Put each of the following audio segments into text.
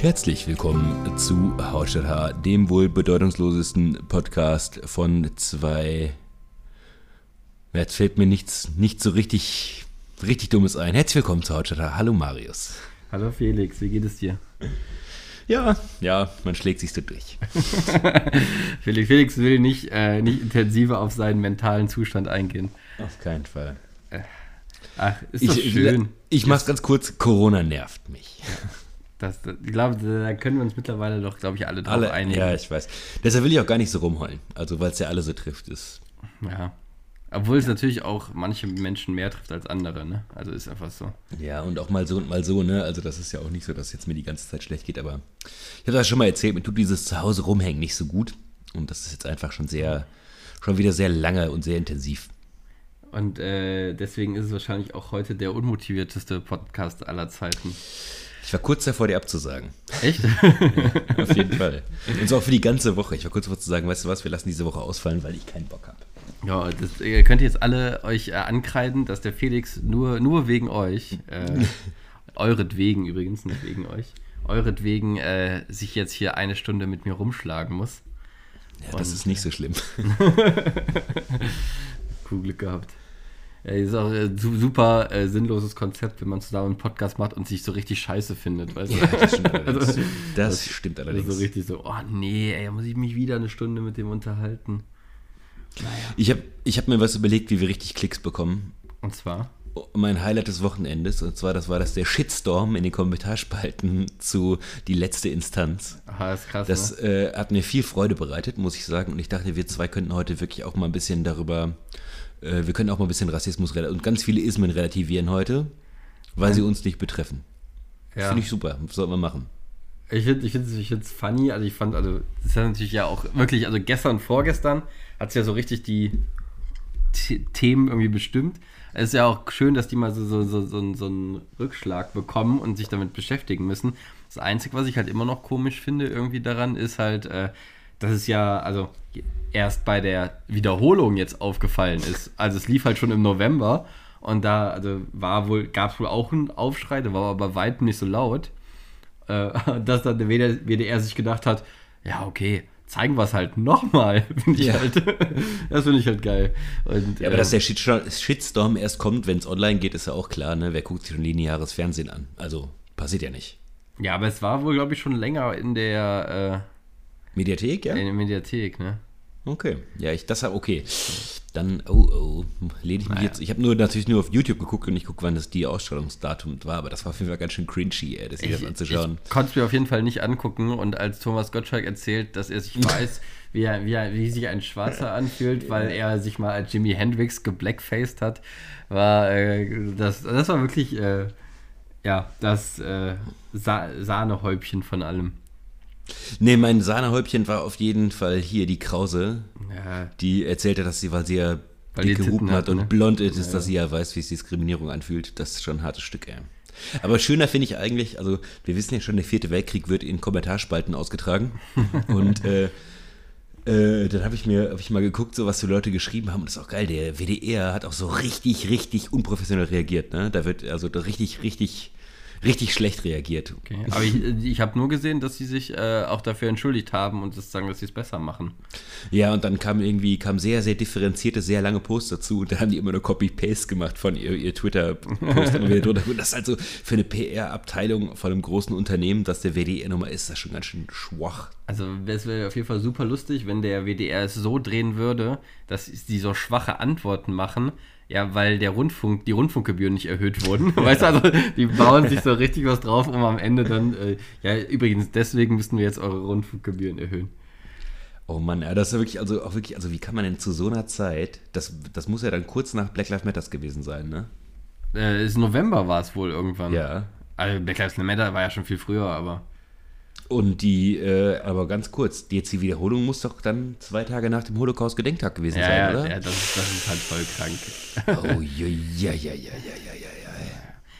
Herzlich willkommen zu Hautstadt H, dem wohl bedeutungslosesten Podcast von zwei. Jetzt fällt mir nichts, nicht so richtig, richtig Dummes ein. Herzlich willkommen zu Hautstadt H. Hallo Marius. Hallo Felix, wie geht es dir? Ja, ja, man schlägt sich so durch. Felix, Felix will nicht, äh, nicht intensiver auf seinen mentalen Zustand eingehen. Auf keinen Fall. Ach, ist doch Ich, schön. ich mach's ganz kurz, Corona nervt mich. Das, das, ich glaube, da können wir uns mittlerweile doch, glaube ich, alle drauf Alle, einigen. ja, ich weiß. Deshalb will ich auch gar nicht so rumheulen. Also, weil es ja alle so trifft, ist. Ja. Obwohl es natürlich auch manche Menschen mehr trifft als andere, ne? Also ist einfach so. Ja, und auch mal so und mal so, ne? Also, das ist ja auch nicht so, dass es jetzt mir die ganze Zeit schlecht geht, aber ich habe das schon mal erzählt, mir tut dieses Zuhause rumhängen nicht so gut. Und das ist jetzt einfach schon sehr, schon wieder sehr lange und sehr intensiv. Und äh, deswegen ist es wahrscheinlich auch heute der unmotivierteste Podcast aller Zeiten. Ich war kurz davor, dir abzusagen. Echt? Auf jeden Fall. Und so auch für die ganze Woche. Ich war kurz davor zu sagen, weißt du was, wir lassen diese Woche ausfallen, weil ich keinen Bock habe. ja, das ihr könnt jetzt alle euch äh, ankreiden, dass der Felix nur, nur wegen euch, äh, euretwegen übrigens, nicht wegen euch, euretwegen äh, sich jetzt hier eine Stunde mit mir rumschlagen muss. Ja, das Und- ist nicht so schlimm. Cool Glück gehabt. Ja, ist auch ein super äh, sinnloses Konzept, wenn man zusammen einen Podcast macht und sich so richtig scheiße findet. Weißt du? Ja, das stimmt allerdings. Also, Das stimmt Also allerdings. so richtig so, oh nee, ey, muss ich mich wieder eine Stunde mit dem unterhalten. Ich habe ich hab mir was überlegt, wie wir richtig Klicks bekommen. Und zwar, Mein Highlight des Wochenendes, und zwar, das war das der Shitstorm in den Kommentarspalten zu die letzte Instanz. aha, ist krass, Das ne? äh, hat mir viel Freude bereitet, muss ich sagen. Und ich dachte, wir zwei könnten heute wirklich auch mal ein bisschen darüber, äh, wir können auch mal ein bisschen Rassismus und ganz viele Ismen relativieren heute, weil sie uns nicht betreffen. Ja. Finde ich super, sollten wir machen. Ich finde es ich find's, ich find's funny, also ich fand, also das ist ja natürlich ja auch wirklich, also gestern, vorgestern hat es ja so richtig die The Themen irgendwie bestimmt. Es ist ja auch schön, dass die mal so, so, so, so, so einen Rückschlag bekommen und sich damit beschäftigen müssen. Das Einzige, was ich halt immer noch komisch finde irgendwie daran, ist halt, äh, dass es ja, also erst bei der Wiederholung jetzt aufgefallen ist. Also es lief halt schon im November und da also war wohl, gab es wohl auch einen Aufschrei, der war aber weitem nicht so laut äh, dass dann der WDR, WDR sich gedacht hat, ja, okay, zeigen wir es halt nochmal. Finde ich Ja. halt, das finde ich halt geil. Und, Ja, aber ähm, dass der Shitstorm, erst kommt, wenn es online geht, ist ja auch klar, ne? Wer guckt sich schon lineares Fernsehen an? Also, passiert ja nicht. ja, aber es war wohl, glaube ich, schon länger in der, Mediathek, ja? in der Mediathek, ne? Okay. Ja, ich, das okay. Dann, oh, oh, lehne ich mich Naja. jetzt. Ich habe nur natürlich nur auf YouTube geguckt und ich gucke, wann das die Ausstrahlungsdatum war, aber das war auf jeden Fall ganz schön cringy, ey, das das anzuschauen. Ich konnte es mir auf jeden Fall nicht angucken und als Thomas Gottschalk erzählt, dass er sich weiß, wie, er, wie, er, wie sich ein Schwarzer anfühlt, weil er sich mal als Jimi Hendrix geblackfaced hat, war äh, das, das war wirklich äh, ja, das äh, Sa Sahnehäubchen von allem. Nee, mein Sahnehäubchen war auf jeden Fall hier die Krause, Ja, die erzählte, dass sie, weil sie ja Weil dicke Hupen hat und ne? blond ist, dass sie ja weiß, wie sich Diskriminierung anfühlt. Das ist schon ein hartes Stück, ey. Aber schöner finde ich eigentlich, also wir wissen ja schon, der vierte Weltkrieg wird in Kommentarspalten ausgetragen. und äh, äh, dann habe ich mir hab ich mal geguckt, so was für Leute geschrieben haben. Und das ist auch geil. Der WDR hat auch so richtig, richtig unprofessionell reagiert. Ne? Da wird also richtig, richtig, richtig schlecht reagiert. okay. Aber ich, ich habe nur gesehen, dass sie sich äh, auch dafür entschuldigt haben und das sagen, dass sie es besser machen. Ja, und dann kam irgendwie, kam sehr, sehr differenzierte, sehr lange Posts dazu und da haben die immer nur Copy-Paste gemacht von ihr, ihr Twitter-Post und wieder drunter. Und das ist also für eine PR-Abteilung von einem großen Unternehmen, das der WDR nochmal ist, das schon ganz schön schwach. Also es wäre auf jeden Fall super lustig, wenn der WDR es so drehen würde, dass sie so schwache Antworten machen, ja, weil der Rundfunk, die Rundfunkgebühren nicht erhöht wurden. Weißt du, also die bauen sich so richtig was drauf, um am Ende dann, äh, ja, übrigens, deswegen müssten wir jetzt eure Rundfunkgebühren erhöhen. Oh Mann, ja, das ist ja wirklich, also auch wirklich, also wie kann man denn zu so einer Zeit, das, das muss ja dann kurz nach Black Lives Matters gewesen sein, ne? Äh, ist November war es wohl irgendwann. Ja. Also Black Lives Matter war ja schon viel früher, aber. Und die, äh, aber ganz kurz, die jetzt die Wiederholung muss doch dann zwei Tage nach dem Holocaust-Gedenktag gewesen ja, sein, oder? Ja, das ist, das ist halt voll krank. oh, ja, ja, ja, ja, ja, ja, ja.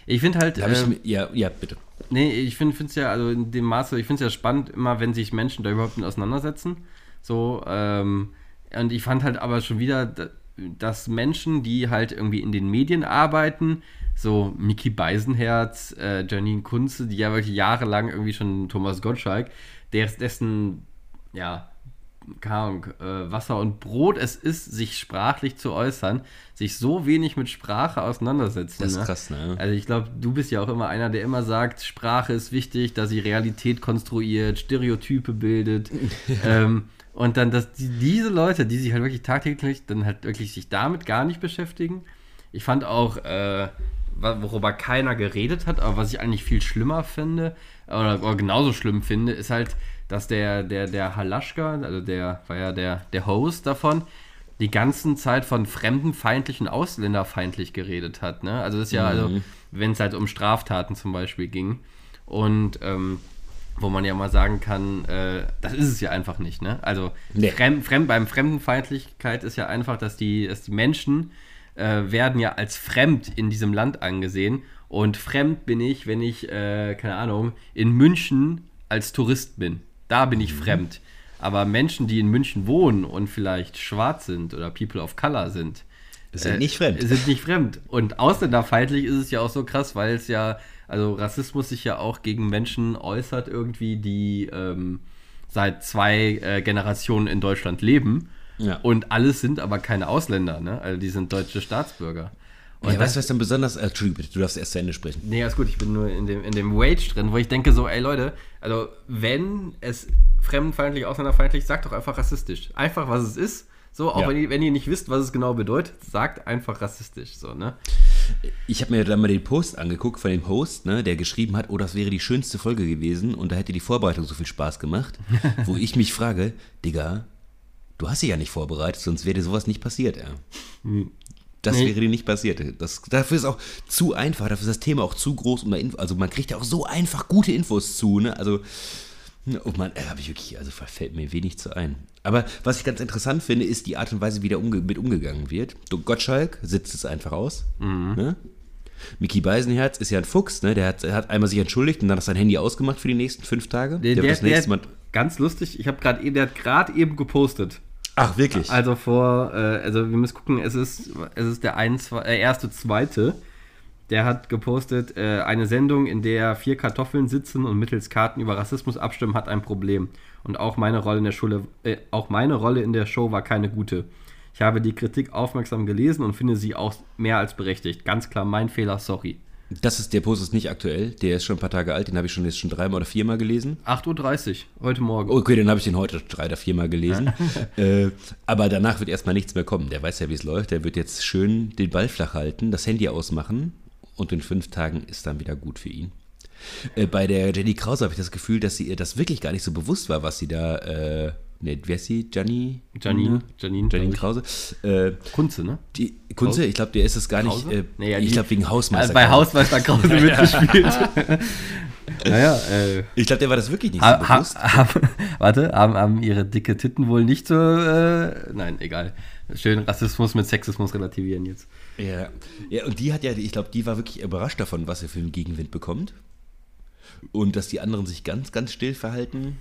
Ich finde halt. Äh, ich, ähm, ja, ja, bitte. Nee, ich finde es ja, also in dem Maße, ich finde es ja spannend, immer wenn sich Menschen da überhaupt mit auseinandersetzen. So, ähm, und ich fand halt aber schon wieder, dass Menschen, die halt irgendwie in den Medien arbeiten, so Miki Beisenherz, äh, Janine Kunze, die ja wirklich jahrelang irgendwie schon Thomas Gottschalk, der, dessen, ja, keine Ahnung, äh, Wasser und Brot es ist, sich sprachlich zu äußern, sich so wenig mit Sprache auseinandersetzen. Das ist ne? krass, ne? Also ich glaube, du bist ja auch immer einer, der immer sagt, Sprache ist wichtig, dass sie Realität konstruiert, Stereotype bildet. ähm, und dann, dass die, diese Leute, die sich halt wirklich tagtäglich dann halt wirklich sich damit gar nicht beschäftigen. Ich fand auch, äh, worüber keiner geredet hat, aber was ich eigentlich viel schlimmer finde, oder, oder genauso schlimm finde, ist halt, dass der, der, der Halaschka, also der war ja der, der Host davon, die ganzen Zeit von fremdenfeindlich und ausländerfeindlich geredet hat. Ne? Also das ist ja, also, wenn es halt um Straftaten zum Beispiel ging. Und ähm, wo man ja mal sagen kann, äh, das ist es ja einfach nicht. Ne? Also Nee. fremd, fremd, beim Fremdenfeindlichkeit ist ja einfach, dass die, dass die Menschen äh, werden ja als fremd in diesem Land angesehen. Und fremd bin ich, wenn ich, äh, keine Ahnung, in München als Tourist bin. Da bin ich fremd. Aber Menschen, die in München wohnen und vielleicht schwarz sind oder People of Color sind, Sind äh, nicht fremd. Sind nicht fremd. Und ausländerfeindlich ist es ja auch so krass, weil es ja, also Rassismus sich ja auch gegen Menschen äußert, irgendwie, die ähm, seit zwei äh, Generationen in Deutschland leben. Ja. Und alles sind aber keine Ausländer, ne? Also die sind deutsche Staatsbürger. Und ja, weißt du, was dann besonders. Äh, Entschuldigung, bitte, du darfst erst zu Ende sprechen. Nee, ist gut, ich bin nur in dem, in dem Wage drin, wo ich denke so, ey Leute, also wenn es fremdenfeindlich, ausländerfeindlich, sagt doch einfach rassistisch. Einfach, was es ist. So, auch Ja. wenn, ihr, wenn ihr nicht wisst, was es genau bedeutet, sagt einfach rassistisch, so, ne? Ich habe mir dann mal den Post angeguckt von dem Host, ne, der geschrieben hat, oh, das wäre die schönste Folge gewesen und da hätte die Vorbereitung so viel Spaß gemacht, wo ich mich frage, Digga, du hast dich ja nicht vorbereitet, sonst wäre dir sowas nicht passiert, ja. Das Nee. wäre dir nicht passiert. Das, dafür ist auch zu einfach, dafür ist das Thema auch zu groß. Um Info, also man kriegt ja auch so einfach gute Infos zu, ne? Also, oh man, da habe ich wirklich, also fällt mir wenig zu ein. Aber was ich ganz interessant finde, ist die Art und Weise, wie da umge mit umgegangen wird. Gottschalk sitzt es einfach aus. Ne? Mickey Beisenherz ist ja ein Fuchs, ne? Der hat, hat einmal sich entschuldigt und dann hat sein Handy ausgemacht für die nächsten fünf Tage. Der, der, das nächste der, Mal. ganz lustig, ich habe gerade, der hat gerade eben gepostet. Ach, wirklich? Also vor, äh, also wir müssen gucken, es ist, es ist der ein, zwei, äh, erste, zweite. Der hat gepostet, äh, eine Sendung, in der vier Kartoffeln sitzen und mittels Karten über Rassismus abstimmen, hat ein Problem. Und auch meine Rolle in der Schule, äh, auch meine Rolle in der Show war keine gute. Ich habe die Kritik aufmerksam gelesen und finde sie auch mehr als berechtigt. Ganz klar mein Fehler, sorry. Das ist, der Post ist nicht aktuell, der ist schon ein paar Tage alt, den habe ich schon jetzt schon dreimal oder viermal gelesen. 8.30 Uhr, heute Morgen. Okay, dann habe ich den heute drei oder viermal gelesen. äh, aber danach wird erstmal nichts mehr kommen. Der weiß ja, wie es läuft. Der wird jetzt schön den Ball flach halten, das Handy ausmachen und in fünf Tagen ist dann wieder gut für ihn. Äh, bei der Jenny Krause habe ich das Gefühl, dass sie ihr das wirklich gar nicht so bewusst war, was sie da. Äh, ne, wer ist sie? Gianni? Janine, Janine, Janine glaub ich. Krause. Äh, Kunze, ne? die Kunze, ich glaube, der ist es gar nicht. Äh, Nee, ja, ich glaube, wegen Hausmeister. Also bei Hausmeister Krause mitgespielt. naja, äh. Ich glaube, der war das wirklich nicht so Ha, ha, bewusst. haben, warte, haben, haben ihre dicke Titten wohl nicht so. Äh, nein, egal. Schön Rassismus mit Sexismus relativieren jetzt. Ja. ja, und die hat ja, ich glaube, die war wirklich überrascht davon, was sie für einen Gegenwind bekommt. Und dass die anderen sich ganz, ganz still verhalten.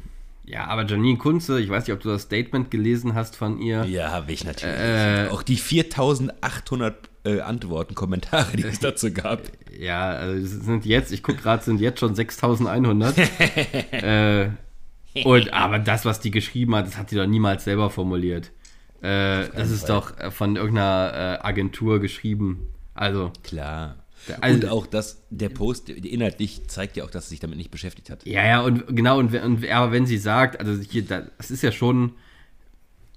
Ja, aber Janine Kunze, ich weiß nicht, ob du das Statement gelesen hast von ihr. Ja, habe ich natürlich. Äh, Auch die 4800 äh, Antworten, Kommentare, die es dazu gab. Ja, also es sind jetzt, ich gucke gerade, sind jetzt schon 6100. äh, und, aber das, was die geschrieben hat, das hat die doch niemals selber formuliert. Äh, das ist Fall. doch äh, von irgendeiner äh, Agentur geschrieben. Also, Klar. Also- und auch das, der Post inhaltlich zeigt ja auch, dass sie sich damit nicht beschäftigt hat. Ja, ja, und genau, und, und aber wenn sie sagt, also hier, da- das ist ja schon,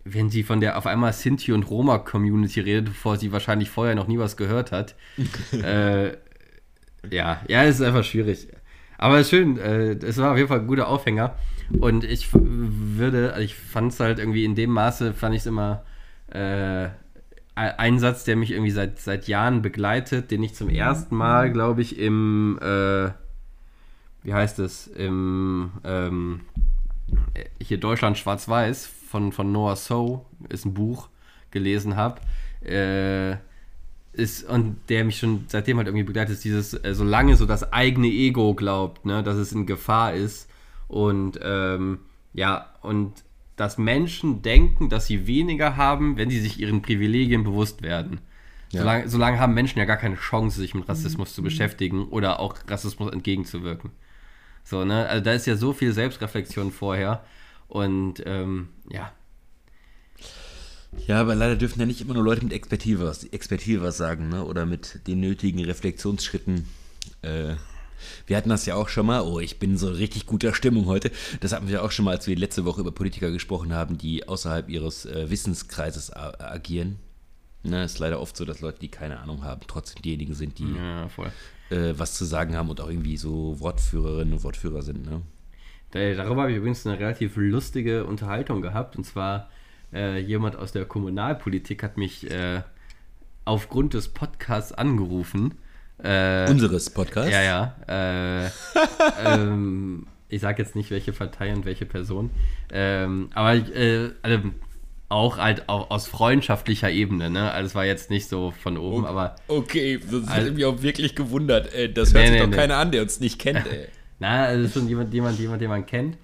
wenn sie von der auf einmal Sinti und Roma-Community redet, bevor sie wahrscheinlich vorher noch nie was gehört hat. äh, ja, ja, es ist einfach schwierig. Aber es ist schön, äh, es war auf jeden Fall ein guter Aufhänger. Und ich würde, also ich fand es halt irgendwie in dem Maße, fand ich es immer äh, ein Satz, der mich irgendwie seit, seit Jahren begleitet, den ich zum ersten Mal, glaube ich, im äh, wie heißt es, im ähm, hier Deutschland Schwarz-Weiß von, von Noah So ist ein Buch gelesen habe. Äh, ist, und der mich schon seitdem halt irgendwie begleitet, ist dieses, äh, solange so das eigene Ego glaubt, ne, dass es in Gefahr ist. Und ähm, ja, und dass Menschen denken, dass sie weniger haben, wenn sie sich ihren Privilegien bewusst werden. Ja. Solange, solange haben Menschen ja gar keine Chance, sich mit Rassismus zu beschäftigen oder auch Rassismus entgegenzuwirken. So, ne? Also da ist ja so viel Selbstreflexion vorher. Und ähm, ja, Ja, aber leider dürfen ja nicht immer nur Leute mit Expertise was, Expertise was sagen, ne? Oder mit den nötigen Reflexionsschritten. Äh, wir hatten das ja auch schon mal. Oh, ich bin so richtig guter Stimmung heute. Das hatten wir auch schon mal, als wir letzte Woche über Politiker gesprochen haben, die außerhalb ihres äh, Wissenskreises a- agieren. Ne, ist leider oft so, dass Leute, die keine Ahnung haben, trotzdem diejenigen sind, die ja, äh, was zu sagen haben und auch irgendwie so Wortführerinnen und Wortführer sind. Ne? Da- Darüber habe ich übrigens eine relativ lustige Unterhaltung gehabt. Und zwar äh, jemand aus der Kommunalpolitik hat mich äh, aufgrund des Podcasts angerufen. Äh, Unseres Podcasts. ja, ja. Äh, ähm, ich sage jetzt nicht, welche Partei und welche Person. Ähm, aber äh, also auch halt auch aus freundschaftlicher Ebene. Ne? Also es war jetzt nicht so von oben, aber Okay, das Also- hat mich auch wirklich gewundert. Ey, das Nee, hört sich nee, doch nee. keiner an, der uns nicht kennt. Ey. Na, also schon jemand, jemand, jemand, den man kennt.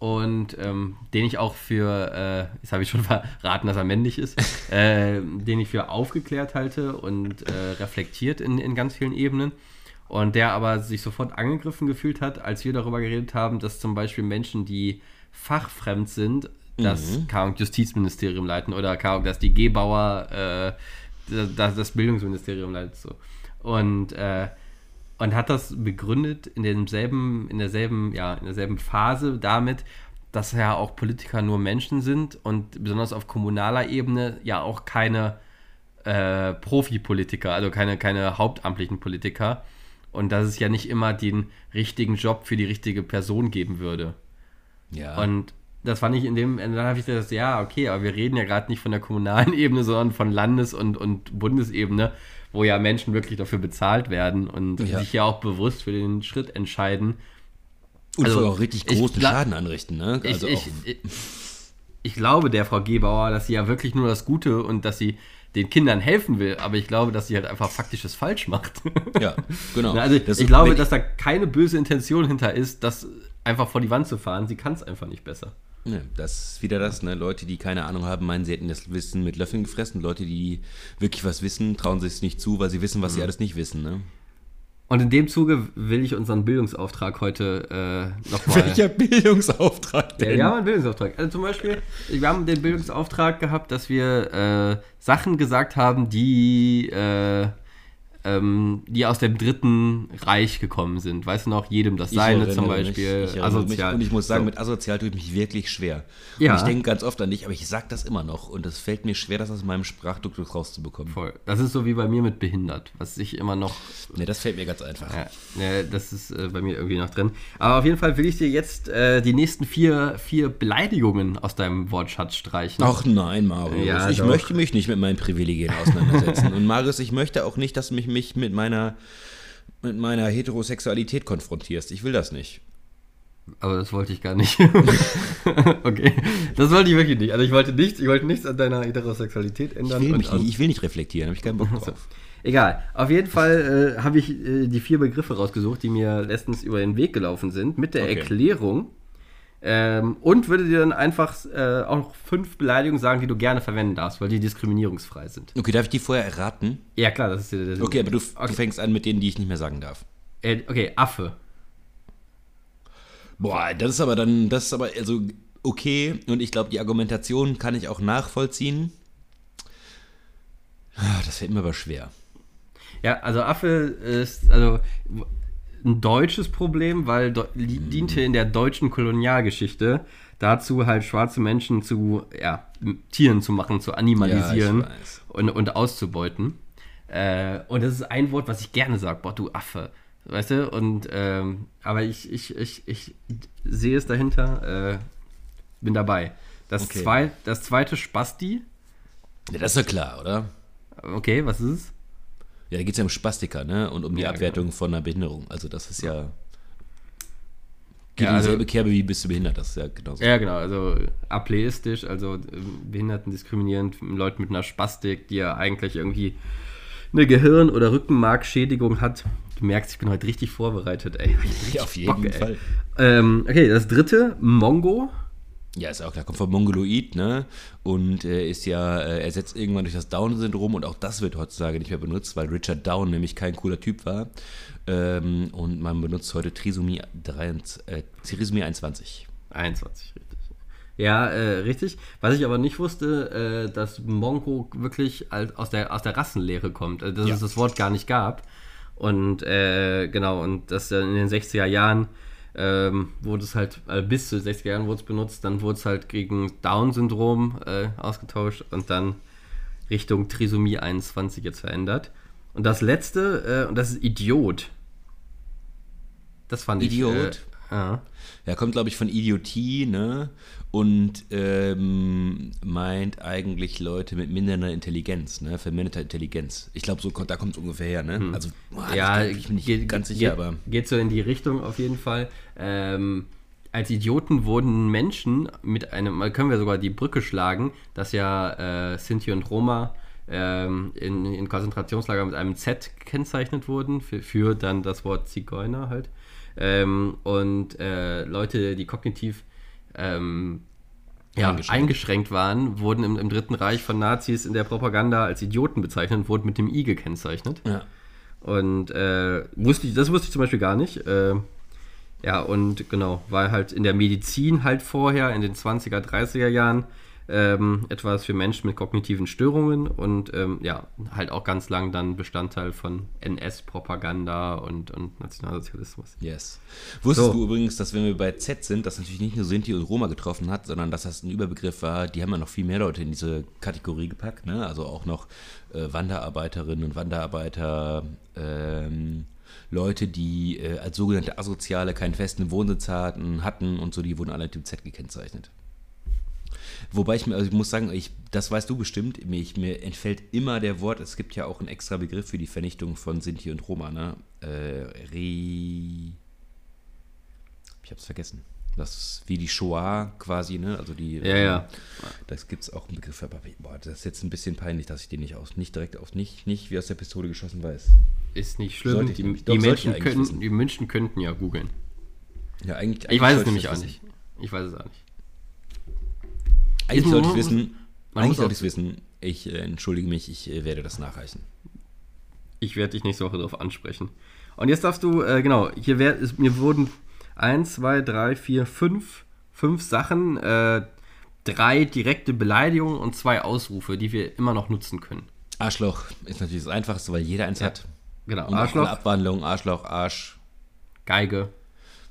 Und ähm, den ich auch für, äh, jetzt habe ich schon verraten, dass er männlich ist, äh, den ich für aufgeklärt halte und äh, reflektiert in, in ganz vielen Ebenen. Und der aber sich sofort angegriffen gefühlt hat, als wir darüber geredet haben, dass zum Beispiel Menschen, die fachfremd sind, das Ahnung, Justizministerium leiten oder dass die Gebauer äh, das, das Bildungsministerium leitet. So. Und äh, und hat das begründet in demselben, in derselben, ja, in derselben Phase damit, dass ja auch Politiker nur Menschen sind und besonders auf kommunaler Ebene ja auch keine äh, Profipolitiker, also keine, keine hauptamtlichen Politiker. Und dass es ja nicht immer den richtigen Job für die richtige Person geben würde. Ja. Und das fand ich in dem, dann habe ich gesagt, ja, okay, aber wir reden ja gerade nicht von der kommunalen Ebene, sondern von Landes- und, und Bundesebene, wo ja Menschen wirklich dafür bezahlt werden und Ja. sich ja auch bewusst für den Schritt entscheiden. und also, auch richtig ich großen Schaden anrichten. Ne? Ich, Also ich, ich, ich glaube der Frau Gebauer, dass sie ja wirklich nur das Gute und dass sie den Kindern helfen will, aber ich glaube, dass sie halt einfach faktisches falsch macht. ja, genau. Also Das ich glaube, dass da keine böse Intention hinter ist, das einfach vor die Wand zu fahren. Sie kann es einfach nicht besser. Ja, das ist wieder das, ne? Leute, die keine Ahnung haben, meinen, sie hätten das Wissen mit Löffeln gefressen. Leute, die wirklich was wissen, trauen sich es nicht zu, weil sie wissen, was sie alles nicht wissen, ne? Und in dem Zuge will ich unseren Bildungsauftrag heute äh, nochmal. Welcher Bildungsauftrag Ja, denn? wir haben einen Bildungsauftrag. Also zum Beispiel, wir haben den Bildungsauftrag gehabt, dass wir äh, Sachen gesagt haben, die, äh, ähm, die aus dem Dritten Reich gekommen sind. Weißt du noch, jedem das Ich Seine zum mich, Beispiel. ich erinnere mich. asozial. Und ich muss sagen, So. mit asozial tue ich mich wirklich schwer. Ja. Und ich denke ganz oft an dich, aber ich sage das immer noch. Und es fällt mir schwer, das aus meinem Sprachduktus rauszubekommen. Voll. Das ist so wie bei mir mit behindert, was ich immer noch Ne, das fällt mir ganz einfach. Ja, ne, das ist äh, bei mir irgendwie noch drin. Aber auf jeden Fall will ich dir jetzt äh, die nächsten vier, vier Beleidigungen aus deinem Wortschatz streichen. Ach nein, Marius. Ja, ich doch. möchte mich nicht mit meinen Privilegien auseinandersetzen. Und Marius, ich möchte auch nicht, dass du mich, mich mit meiner mit meiner Heterosexualität konfrontierst. Ich will das nicht. Aber das wollte ich gar nicht. okay. Das wollte ich wirklich nicht. Also ich wollte nichts, ich wollte nichts an deiner Heterosexualität Ich ändern. will, und mich nicht, ich will nicht reflektieren, habe ich keinen Bock drauf. Egal. Auf jeden Fall äh, habe ich äh, die vier Begriffe rausgesucht, die mir letztens über den Weg gelaufen sind, mit der Okay. Erklärung. Ähm, und würde dir dann einfach äh, auch noch fünf Beleidigungen sagen, die du gerne verwenden darfst, weil die diskriminierungsfrei sind. Okay, darf ich die vorher erraten? Ja, klar, das ist der, der Okay, aber du, du Okay. fängst an mit denen, die ich nicht mehr sagen darf. Äh, okay, Affe. Boah, das ist aber dann, das ist aber also okay und ich glaube, die Argumentation kann ich auch nachvollziehen. Ah, Das fällt mir aber schwer. Ja, also Affe ist also ein deutsches Problem, weil do, li- diente in der deutschen Kolonialgeschichte dazu, halt schwarze Menschen zu ja, Tieren zu machen, zu animalisieren Ja, und, und auszubeuten. Äh, und das ist ein Wort, was ich gerne sage, boah, du Affe. Weißt du? Und ähm, aber ich, ich, ich, ich sehe es dahinter, äh, bin dabei. Das, Okay. zwei, das zweite Spasti. Ja, das ist ja klar, oder? Okay, was ist es? Ja, da geht es ja um Spastiker, ne? Und um die Ja, Abwertung von einer Behinderung. Also das ist ja. Geht Ja, in also- dieselbe Kerbe wie bist du behindert, das ist ja genauso. Ja, genau, also ableistisch, also ähm, Behinderten diskriminierend, Leuten mit einer Spastik, die ja eigentlich irgendwie eine Gehirn- oder Rückenmarkschädigung hat. Du merkst, ich bin heute richtig vorbereitet, ey. Ja, auf jeden Bock. Fall. Ähm, okay, das dritte, Mongo. Ja, ist auch klar, kommt vom Mongoloid, ne? Und äh, ist ja äh, ersetzt irgendwann durch das Down-Syndrom und auch das wird heutzutage nicht mehr benutzt, weil Richard Down nämlich kein cooler Typ war. Ähm, und man benutzt heute Trisomie, 23, äh, Trisomie 21. 21, richtig. Ja, äh, richtig. Was ich aber nicht wusste, äh, dass Mongo wirklich als, aus, der, aus der Rassenlehre kommt, also dass Ja. es das Wort gar nicht gab. Und äh, genau, und das in den 60er Jahren ähm, wurde es halt, äh, bis zu den 60er Jahren wurde es benutzt, dann wurde es halt gegen Down-Syndrom äh, ausgetauscht und dann Richtung Trisomie 21 jetzt verändert. Und das letzte, äh, und das ist Idiot. Das fand Idiot? ich. Äh, ja. Ja, kommt, glaube ich, von Idiotie, ne? Und ähm, meint eigentlich Leute mit mindernder Intelligenz, ne? Verminderter Intelligenz. Ich glaube, so, kommt- da kommt es ungefähr her, ne? Also, boah, ja, ich, glaub, ich bin nicht geht, ganz geht, sicher, aber. Geht so in die Richtung auf jeden Fall. Ähm, als Idioten wurden Menschen mit einem, mal können wir sogar die Brücke schlagen, dass ja äh, Sinti und Roma ähm, in, in Konzentrationslager mit einem Z gekennzeichnet wurden, für, für dann das Wort Zigeuner halt. Ähm, und äh, Leute, die kognitiv ähm, ja, Eingeschränkt. eingeschränkt. waren, wurden im, im Dritten Reich von Nazis in der Propaganda als Idioten bezeichnet und wurden mit dem I gekennzeichnet. Ja. Und äh, wusste ich, das wusste ich zum Beispiel gar nicht. Äh, ja, und genau, war halt in der Medizin halt vorher, in den 20er, 30er Jahren, ähm, etwas für Menschen mit kognitiven Störungen und ähm, ja, halt auch ganz lang dann Bestandteil von NS-Propaganda und, und Nationalsozialismus. Yes. Wusstest So. du übrigens, dass wenn wir bei Z sind, das natürlich nicht nur Sinti und Roma getroffen hat, sondern dass das ein Überbegriff war, die haben ja noch viel mehr Leute in diese Kategorie gepackt, ne? Also auch noch äh, Wanderarbeiterinnen und Wanderarbeiter, ähm, Leute, die äh, als sogenannte Asoziale keinen festen Wohnsitz hatten, hatten und so, die wurden alle mit dem Z gekennzeichnet. Wobei ich mir, also ich muss sagen, ich, das weißt du bestimmt, mir, ich, mir entfällt immer der Wort, es gibt ja auch einen extra Begriff für die Vernichtung von Sinti und Roma, ne? Äh, Re. Ich hab's vergessen. Das ist wie die Shoah quasi, ne? Also die. Ja, ja. Das gibt's auch einen Begriff aber boah, das ist jetzt ein bisschen peinlich, dass ich den nicht aus, nicht direkt aus, nicht, nicht wie aus der Pistole geschossen weiß. Ist nicht schlimm. Die, die, doch, Menschen eigentlich können, wissen. die Menschen könnten ja googeln. Ja, eigentlich. Ich weiß es nämlich auch wissen. nicht. Ich weiß es auch nicht. Eigentlich Man sollte ich muss- wissen. Eigentlich sollte ich wissen. Ich äh, entschuldige mich, ich äh, werde das nachreichen. Ich werde dich nächste Woche darauf ansprechen. Und jetzt darfst du, äh, genau, hier wär, ist, mir wurden 1, 2, 3, 4, 5, fünf Sachen, äh, drei direkte Beleidigungen und zwei Ausrufe, die wir immer noch nutzen können. Arschloch ist natürlich das Einfachste, weil jeder eins hat. Genau, Und Arschloch, Abwandlung, Arschloch, Arsch, Geige,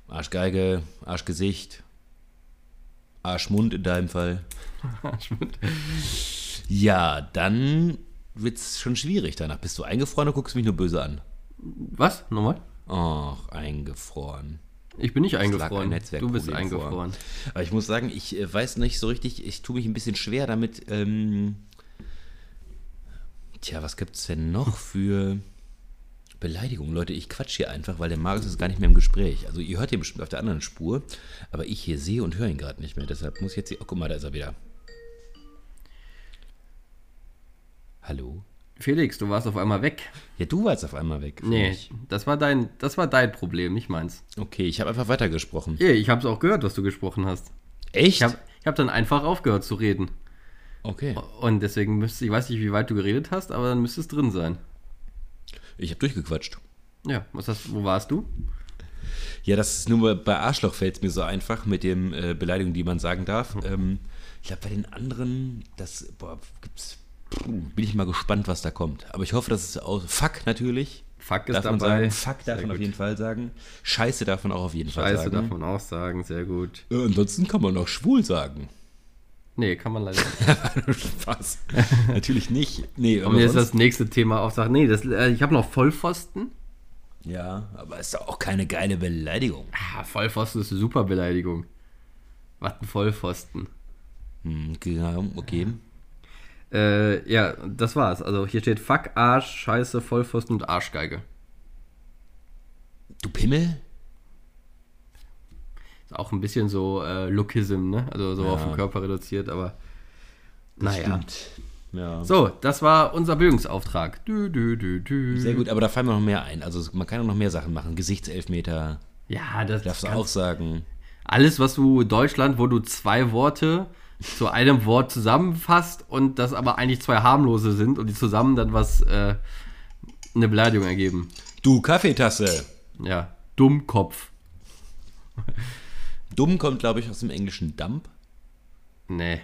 Arschgeige, Arschgesicht, Arschmund in deinem Fall. Ja, dann wird's schon schwierig danach. Bist du eingefroren oder guckst du mich nur böse an? Was? Nochmal? Och, eingefroren. Ich bin nicht ein eingefroren. Du bist vor. eingefroren. Aber ich muss sagen, ich äh, weiß nicht so richtig, ich tue mich ein bisschen schwer damit. Ähm, tja, was gibt's denn noch für Beleidigungen? Leute, ich quatsch hier einfach, weil der Marius ist gar nicht mehr im Gespräch. Also ihr hört ihn bestimmt auf der anderen Spur, aber ich hier sehe und höre ihn gerade nicht mehr. Deshalb muss ich jetzt hier. Oh, guck mal, da ist er wieder. Hallo? Felix, du warst auf einmal weg. Ja, du warst auf einmal weg. Nee, mich. das war dein, das war dein Problem, nicht meins. Okay, ich habe einfach weitergesprochen. Ja, ich habe es auch gehört, was du gesprochen hast. Echt? Ich habe hab dann einfach aufgehört zu reden. okay. Und deswegen müsste, ich weiß nicht, wie weit du geredet hast, aber dann müsste es drin sein. Ich habe durchgequatscht. Ja, was hast, wo warst du? Ja, das ist nur bei Arschloch fällt es mir so einfach mit den äh, Beleidigungen, die man sagen darf. Ähm, ich glaube, bei den anderen, das, boah, gibt's, bin ich mal gespannt, was da kommt. Aber ich hoffe, dass es aus. Fuck natürlich. Fuck ist darf man dabei. sagen. Fuck darf Sehr man auf gut. jeden Fall sagen. Scheiße darf man auch auf jeden Fall Scheiße sagen. darf man auch sagen, sehr gut. Äh, ansonsten kann man auch schwul sagen. Nee, kann man leider nicht. Spaß. natürlich nicht. Nee, wir jetzt das nächste Thema auf sagen. Nee, das, äh, ich habe noch Vollpfosten. ja, aber ist doch auch keine geile Beleidigung. Ah, Vollpfosten ist eine super Beleidigung. Was ein Vollpfosten. Hm, genau, okay. Äh, ja, das war's. Also hier steht Fuck, Arsch, Scheiße, Vollpfosten und Arschgeige. Du Pimmel? Auch ein bisschen so äh, Lookism, ne? Also so Ja. auf den Körper reduziert, aber naja. Ja. So, das war unser Bildungsauftrag. Dü, dü, dü, dü. Sehr gut, aber da fallen mir noch mehr ein. Also man kann auch noch mehr Sachen machen. Gesichtselfmeter, Ja, das darfst du auch sagen. alles, was du Deutschland, wo du zwei Worte zu einem Wort zusammenfasst und das aber eigentlich zwei harmlose sind und die zusammen dann was, äh, eine Beleidigung ergeben. Du Kaffeetasse. Ja, Dummkopf. Dumm kommt, glaube ich, aus dem englischen Dump. Nee,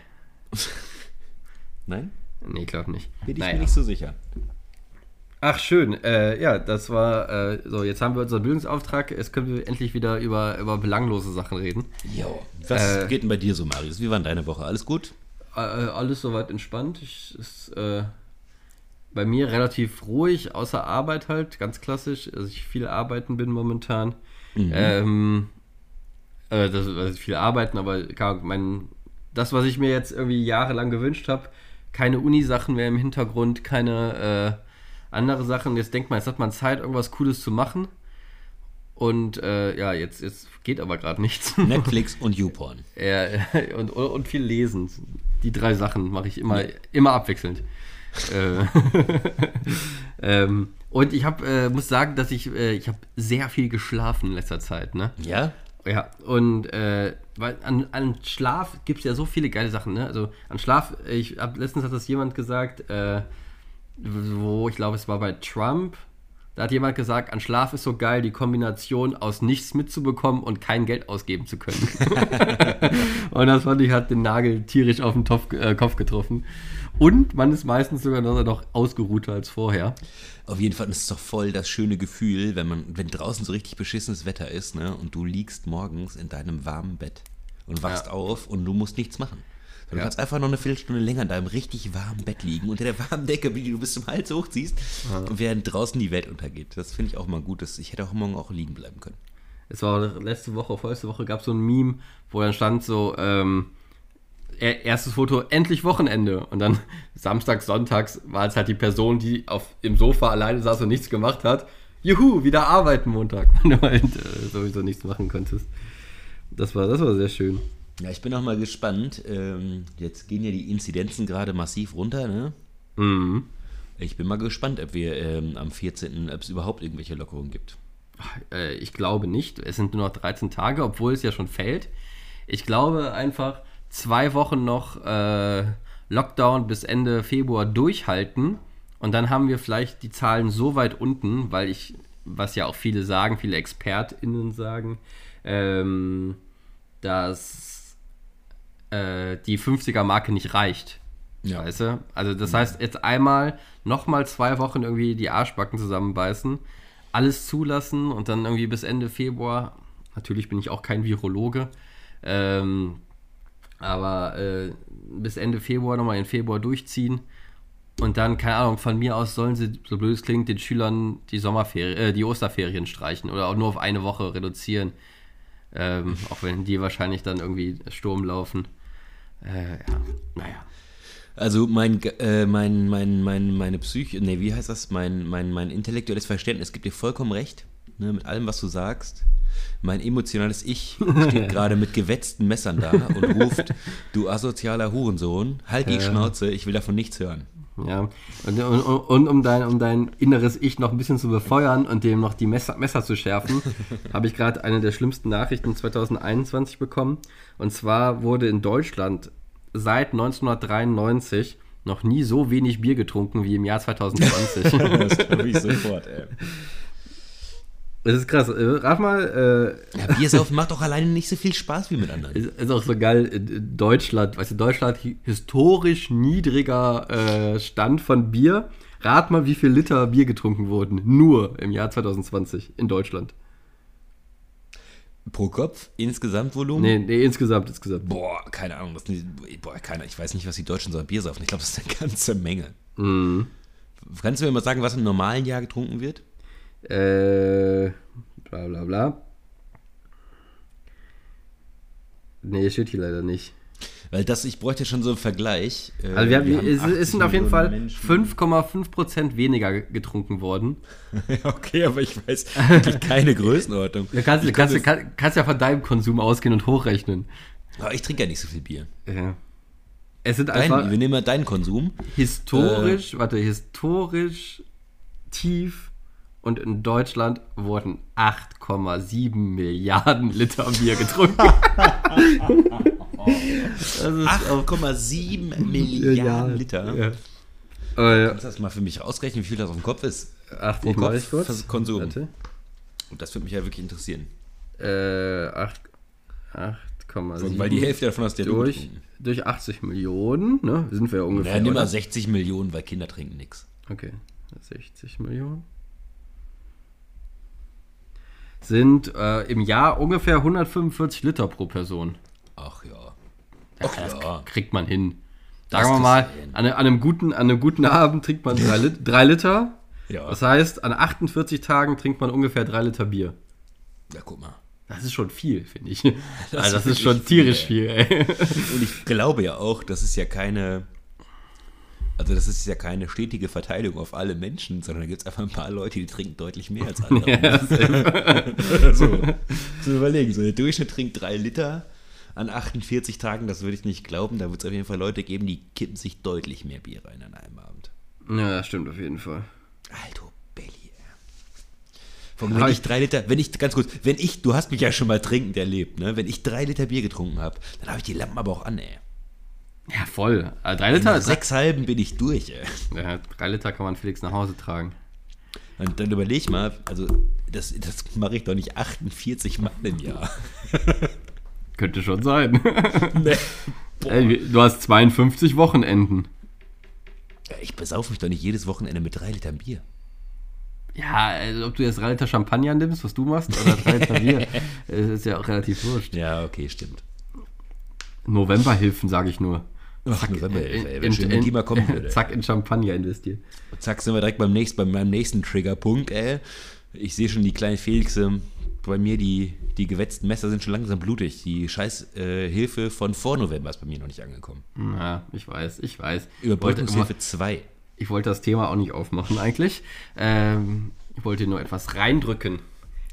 Nein? nee, glaub nicht. Bin ich Naja. mir nicht so sicher. Ach, schön. Äh, ja, das war, äh, so, jetzt haben wir unseren Bildungsauftrag. Jetzt können wir endlich wieder über, über belanglose Sachen reden. Jo. Was Äh, geht denn bei dir so, Marius? Wie war deine Woche? Alles gut? Äh, alles soweit entspannt. Ich, ist äh, bei mir relativ ruhig, außer Arbeit halt, ganz klassisch. Also ich viel arbeiten bin momentan. Ähm, äh, das, also viel arbeiten, aber mein, das, was ich mir jetzt irgendwie jahrelang gewünscht habe, keine Uni-Sachen mehr im Hintergrund, keine äh, andere Sachen. Jetzt denkt man, jetzt hat man Zeit, irgendwas Cooles zu machen. Und äh, ja, jetzt, jetzt geht aber gerade nichts. Netflix und YouPorn. Ja, und, und viel lesen. Die drei Sachen mache ich immer, immer abwechselnd. Äh, ähm, und ich hab, äh, muss sagen, dass ich, äh, ich habe sehr viel geschlafen in letzter Zeit. Ne? Ja? Ja, und äh, weil an, an Schlaf gibt es ja so viele geile Sachen. Ne? Also an Schlaf, ich hab, letztens hat das jemand gesagt, äh, wo ich glaube, es war bei Trump. Da hat jemand gesagt, an Schlaf ist so geil, die Kombination aus nichts mitzubekommen und kein Geld ausgeben zu können. und das fand ich, hat den Nagel tierisch auf den Topf, äh, Kopf getroffen. Und man ist meistens sogar noch, noch ausgeruhter als vorher. Auf jeden Fall ist es doch voll das schöne Gefühl, wenn man, wenn draußen so richtig beschissenes Wetter ist, ne, und du liegst morgens in deinem warmen Bett und wachst Ja. auf und du musst nichts machen. Du Ja. kannst einfach noch eine Viertelstunde länger in deinem richtig warmen Bett liegen, unter der warmen Decke, die du bis zum Hals hochziehst, während draußen die Welt untergeht. Das finde ich auch mal gut. Das, ich hätte auch morgen auch liegen bleiben können. Es war letzte Woche, vorletzte Woche gab es so ein Meme, wo dann stand so, ähm, erstes Foto, endlich Wochenende. Und dann samstags, sonntags war es halt die Person, die auf, im Sofa alleine saß und nichts gemacht hat. Juhu, wieder arbeiten Montag, wenn du halt äh, sowieso nichts machen konntest. Das war, das war sehr schön. Ja, ich bin auch mal gespannt. Ähm, jetzt gehen ja die Inzidenzen gerade massiv runter, ne? Mhm. Ich bin mal gespannt, ob wir ähm, am 14. ob es überhaupt irgendwelche Lockerungen gibt. Äh, ich glaube nicht. Es sind nur noch 13 Tage, obwohl es ja schon fällt. Ich glaube einfach zwei Wochen noch äh, Lockdown bis Ende Februar durchhalten und dann haben wir vielleicht die Zahlen so weit unten, weil ich, was ja auch viele sagen, viele ExpertInnen sagen, ähm, dass äh, die 50er-Marke nicht reicht. Ja. Weißt du? Also das heißt, jetzt einmal nochmal zwei Wochen irgendwie die Arschbacken zusammenbeißen, alles zulassen und dann irgendwie bis Ende Februar, natürlich bin ich auch kein Virologe, ähm, aber äh, bis Ende Februar nochmal in Februar durchziehen und dann, keine Ahnung, von mir aus sollen sie, so blöd es klingt, den Schülern die Sommerferien, äh, die Osterferien streichen oder auch nur auf eine Woche reduzieren. Ähm, auch wenn die wahrscheinlich dann irgendwie Sturm laufen. Äh, ja, naja. Also mein, äh, mein, mein, mein, meine Psyche, nee, wie heißt das? Mein, mein, mein intellektuelles Verständnis gibt dir vollkommen recht, ne, mit allem, was du sagst. Mein emotionales Ich steht gerade mit gewetzten Messern da und ruft, du asozialer Hurensohn, halt die Ja. Schnauze, ich will davon nichts hören. Ja, und, und, und um, dein, um dein inneres Ich noch ein bisschen zu befeuern und dem noch die Messer, Messer zu schärfen, habe ich gerade eine der schlimmsten Nachrichten 2021 bekommen. Und zwar wurde in Deutschland seit 1993 noch nie so wenig Bier getrunken wie im Jahr 2020. Das glaube ich sofort, ey. Das ist krass. Äh, rat mal, äh, Ja, Biersaufen macht doch alleine nicht so viel Spaß wie mit anderen. ist, ist auch so geil, in Deutschland, weißt du, Deutschland hi- historisch niedriger äh, Stand von Bier. Rat mal, wie viel Liter Bier getrunken wurden. Nur im Jahr 2020 in Deutschland. Pro Kopf, Insgesamtvolumen? Nee, nee, insgesamt, insgesamt. Boah, keine Ahnung. Das, boah, keine, ich weiß nicht, was die Deutschen so an Bier saufen. Ich glaube, das ist eine ganze Menge. Mhm. Kannst du mir mal sagen, was im normalen Jahr getrunken wird? Äh, bla bla bla. Nee, steht hier leider nicht. Weil das, ich bräuchte schon so einen Vergleich. Äh, Also wir haben, wir haben es, 80 es sind auf jeden Fall Millionen Menschen. 5,5% weniger getrunken worden. okay, aber ich weiß wirklich keine Größenordnung. Du kannst, kannst, komm kannst, ja von deinem Konsum ausgehen und hochrechnen. aber ich trinke ja nicht so viel Bier. Ja. Es sind Dein, einfach wir nehmen mal deinen Konsum. historisch, warte, historisch tief und in Deutschland wurden 8,7 Milliarden Liter Bier getrunken. 8,7 Milliarden Liter. Ja. Äh, Kannst du das mal für mich ausrechnen, wie viel das auf dem Kopf ist? ach, Pro Kopf ich kurz. Konsum. Warte. Und das würde mich ja wirklich interessieren. Äh, 8, 8,7 Weil die Hälfte davon hast du ja du durch, getrunken. durch 80 Millionen, ne? Sind wir ja ungefähr. Ja, nimm mal oder? 60 Millionen, weil Kinder trinken nichts. Okay, 60 Millionen. Sind äh, im Jahr ungefähr 145 Liter pro Person. Ach ja. Ja, Ach das ja. kriegt man hin. Sagen wir mal, an, an, einem guten, an einem guten Abend trinkt man 3 Lit drei Liter. Ja. Das heißt, an 48 Tagen trinkt man ungefähr 3 Liter Bier. Ja, guck mal. Das ist schon viel, finde ich. Das also das ist schon wirklich viel, tierisch viel, ey. Und ich glaube ja auch, das ist ja keine. Also, das ist ja keine stetige Verteilung auf alle Menschen, sondern da gibt es einfach ein paar Leute, die trinken deutlich mehr als andere. so, zu überlegen, so der Durchschnitt trinkt drei Liter an 48 Tagen, das würde ich nicht glauben. Da wird es auf jeden Fall Leute geben, die kippen sich deutlich mehr Bier rein an einem Abend. Ja, das stimmt auf jeden Fall. Alto Belly, ey. Allem, wenn ich drei Liter, wenn ich, ganz kurz, wenn ich, du hast mich ja schon mal trinkend erlebt, ne? Wenn ich drei Liter Bier getrunken habe, dann habe ich die Lampen aber auch an, ey. Ja, voll. Also 3 Nach Liter, sechs halben bin ich durch, ey. ja, 3 Liter kann man Felix nach Hause tragen. Und dann überleg mal, also das, das mache ich doch nicht 48 Mal im Jahr. Könnte schon sein. nee. Ey, du hast 52 Wochenenden. Ich besaufe mich doch nicht jedes Wochenende mit drei Litern Bier. Ja, also ob du jetzt 3 Liter Champagner nimmst, was du machst, oder 3 Liter Bier, das ist ja auch relativ wurscht. Ja, okay, stimmt. Novemberhilfen, sage ich nur. Ach, November, ey, In- wenn schön, wenn die mal kommen würde. Zack, in Champagner investiert. Zack, sind wir direkt beim nächsten, bei meinem nächsten Triggerpunkt, ey. Ich sehe schon die kleinen Felixe bei mir, die, die gewetzten Messer sind schon langsam blutig. Die scheiß äh, von vor November ist bei mir noch nicht angekommen. Ja, ich weiß, ich weiß. Überbeutungshilfe 2. Ich wollte das Thema auch nicht aufmachen eigentlich. Ähm, ich wollte nur etwas reindrücken.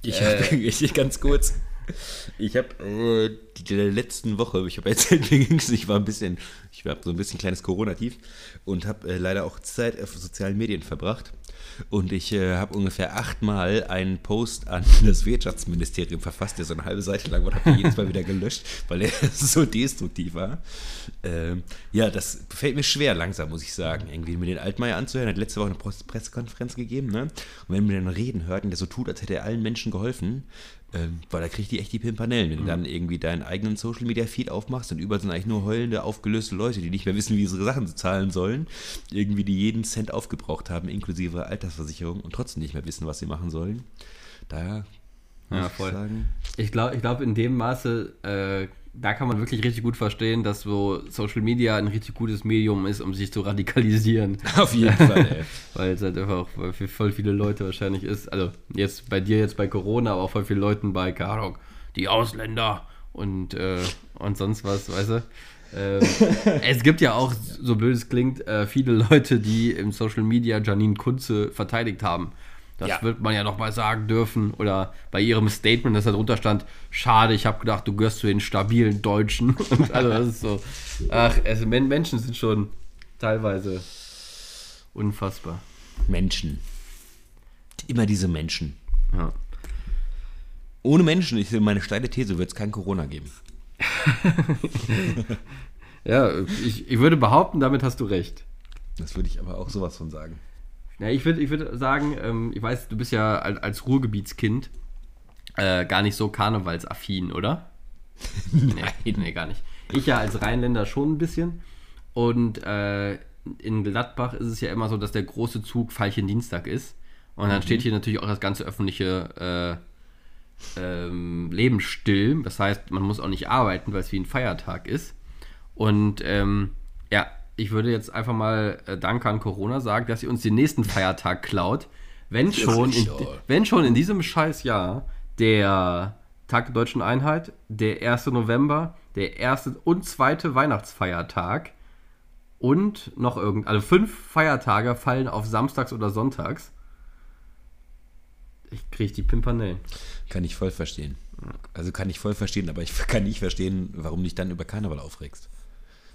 Ich habe ich, ganz kurz. Ich habe äh, die, die letzten Woche, ich habe erzählt, mir ging's, ich war ein bisschen, ich habe so ein bisschen kleines Corona-Tief und habe äh, leider auch Zeit auf sozialen Medien verbracht. Und ich äh, habe ungefähr achtmal einen Post an das Wirtschaftsministerium verfasst, der so eine halbe Seite lang war, habe jedes Mal wieder gelöscht, weil er so destruktiv war. Ähm, ja, das fällt mir schwer langsam, muss ich sagen, irgendwie mir den Altmaier anzuhören. Er hat letzte Woche eine Pres- Pressekonferenz gegeben, ne? Und wenn man den reden hört und der so tut, als hätte er allen Menschen geholfen, weil da kriegt die echt die Pimpanellen. Wenn du dann irgendwie deinen eigenen Social Media Feed aufmachst und überall sind eigentlich nur heulende, aufgelöste Leute, die nicht mehr wissen, wie sie ihre Sachen zahlen sollen, irgendwie die jeden Cent aufgebraucht haben, inklusive Altersversicherung und trotzdem nicht mehr wissen, was sie machen sollen. Daher muss Ja, ich voll. sagen, Ich glaube, ich glaub, in dem Maße, äh, da kann man wirklich richtig gut verstehen, dass so Social Media ein richtig gutes Medium ist, um sich zu radikalisieren. auf jeden Fall, ey. Weil es halt einfach auch für voll viele Leute wahrscheinlich ist. Also jetzt bei dir jetzt bei Corona, aber auch voll vielen Leuten bei, keine die Ausländer und, äh, und sonst was, weißt du? Ähm, es gibt ja auch, so blöd es klingt, äh, viele Leute, die im Social Media Janine Kunze verteidigt haben. Das Ja. wird man ja noch mal sagen dürfen. Oder bei ihrem Statement, das da drunter stand, schade, ich habe gedacht, du gehörst zu den stabilen Deutschen. Und also das ist so, ach, also Men Menschen sind schon teilweise unfassbar. Menschen. Immer diese Menschen. Ja. Ohne Menschen, ich meine steile These, wird es kein Corona geben. Ja, ich, ich würde behaupten, damit hast du recht. Das würde ich aber auch sowas von sagen. Ja, ich würde ich würd sagen, ähm, ich weiß, du bist ja als, Ruhrgebietskind äh, gar nicht so karnevalsaffin, oder? Nein. Nee, nee, gar nicht. Ich ja als Rheinländer schon ein bisschen. Und äh, in Gladbach ist es ja immer so, dass der große Zug Veilchendienstag ist. Und dann steht hier natürlich auch das ganze öffentliche äh, ähm, Leben still. Das heißt, man muss auch nicht arbeiten, weil es wie ein Feiertag ist. Und ähm, ja, ich würde jetzt einfach mal äh, Danke an Corona sagen, dass sie uns den nächsten Feiertag klaut. Wenn schon, in, wenn schon in diesem scheiß Jahr der Tag der Deutschen Einheit, der 1. November, der erste und zweite Weihnachtsfeiertag und noch irgend, also fünf Feiertage fallen auf Samstags oder Sonntags. Ich kriege die Pimpernellen. Kann ich voll verstehen. Also kann ich voll verstehen, aber ich kann nicht verstehen, warum du dich dann über Karneval aufregst.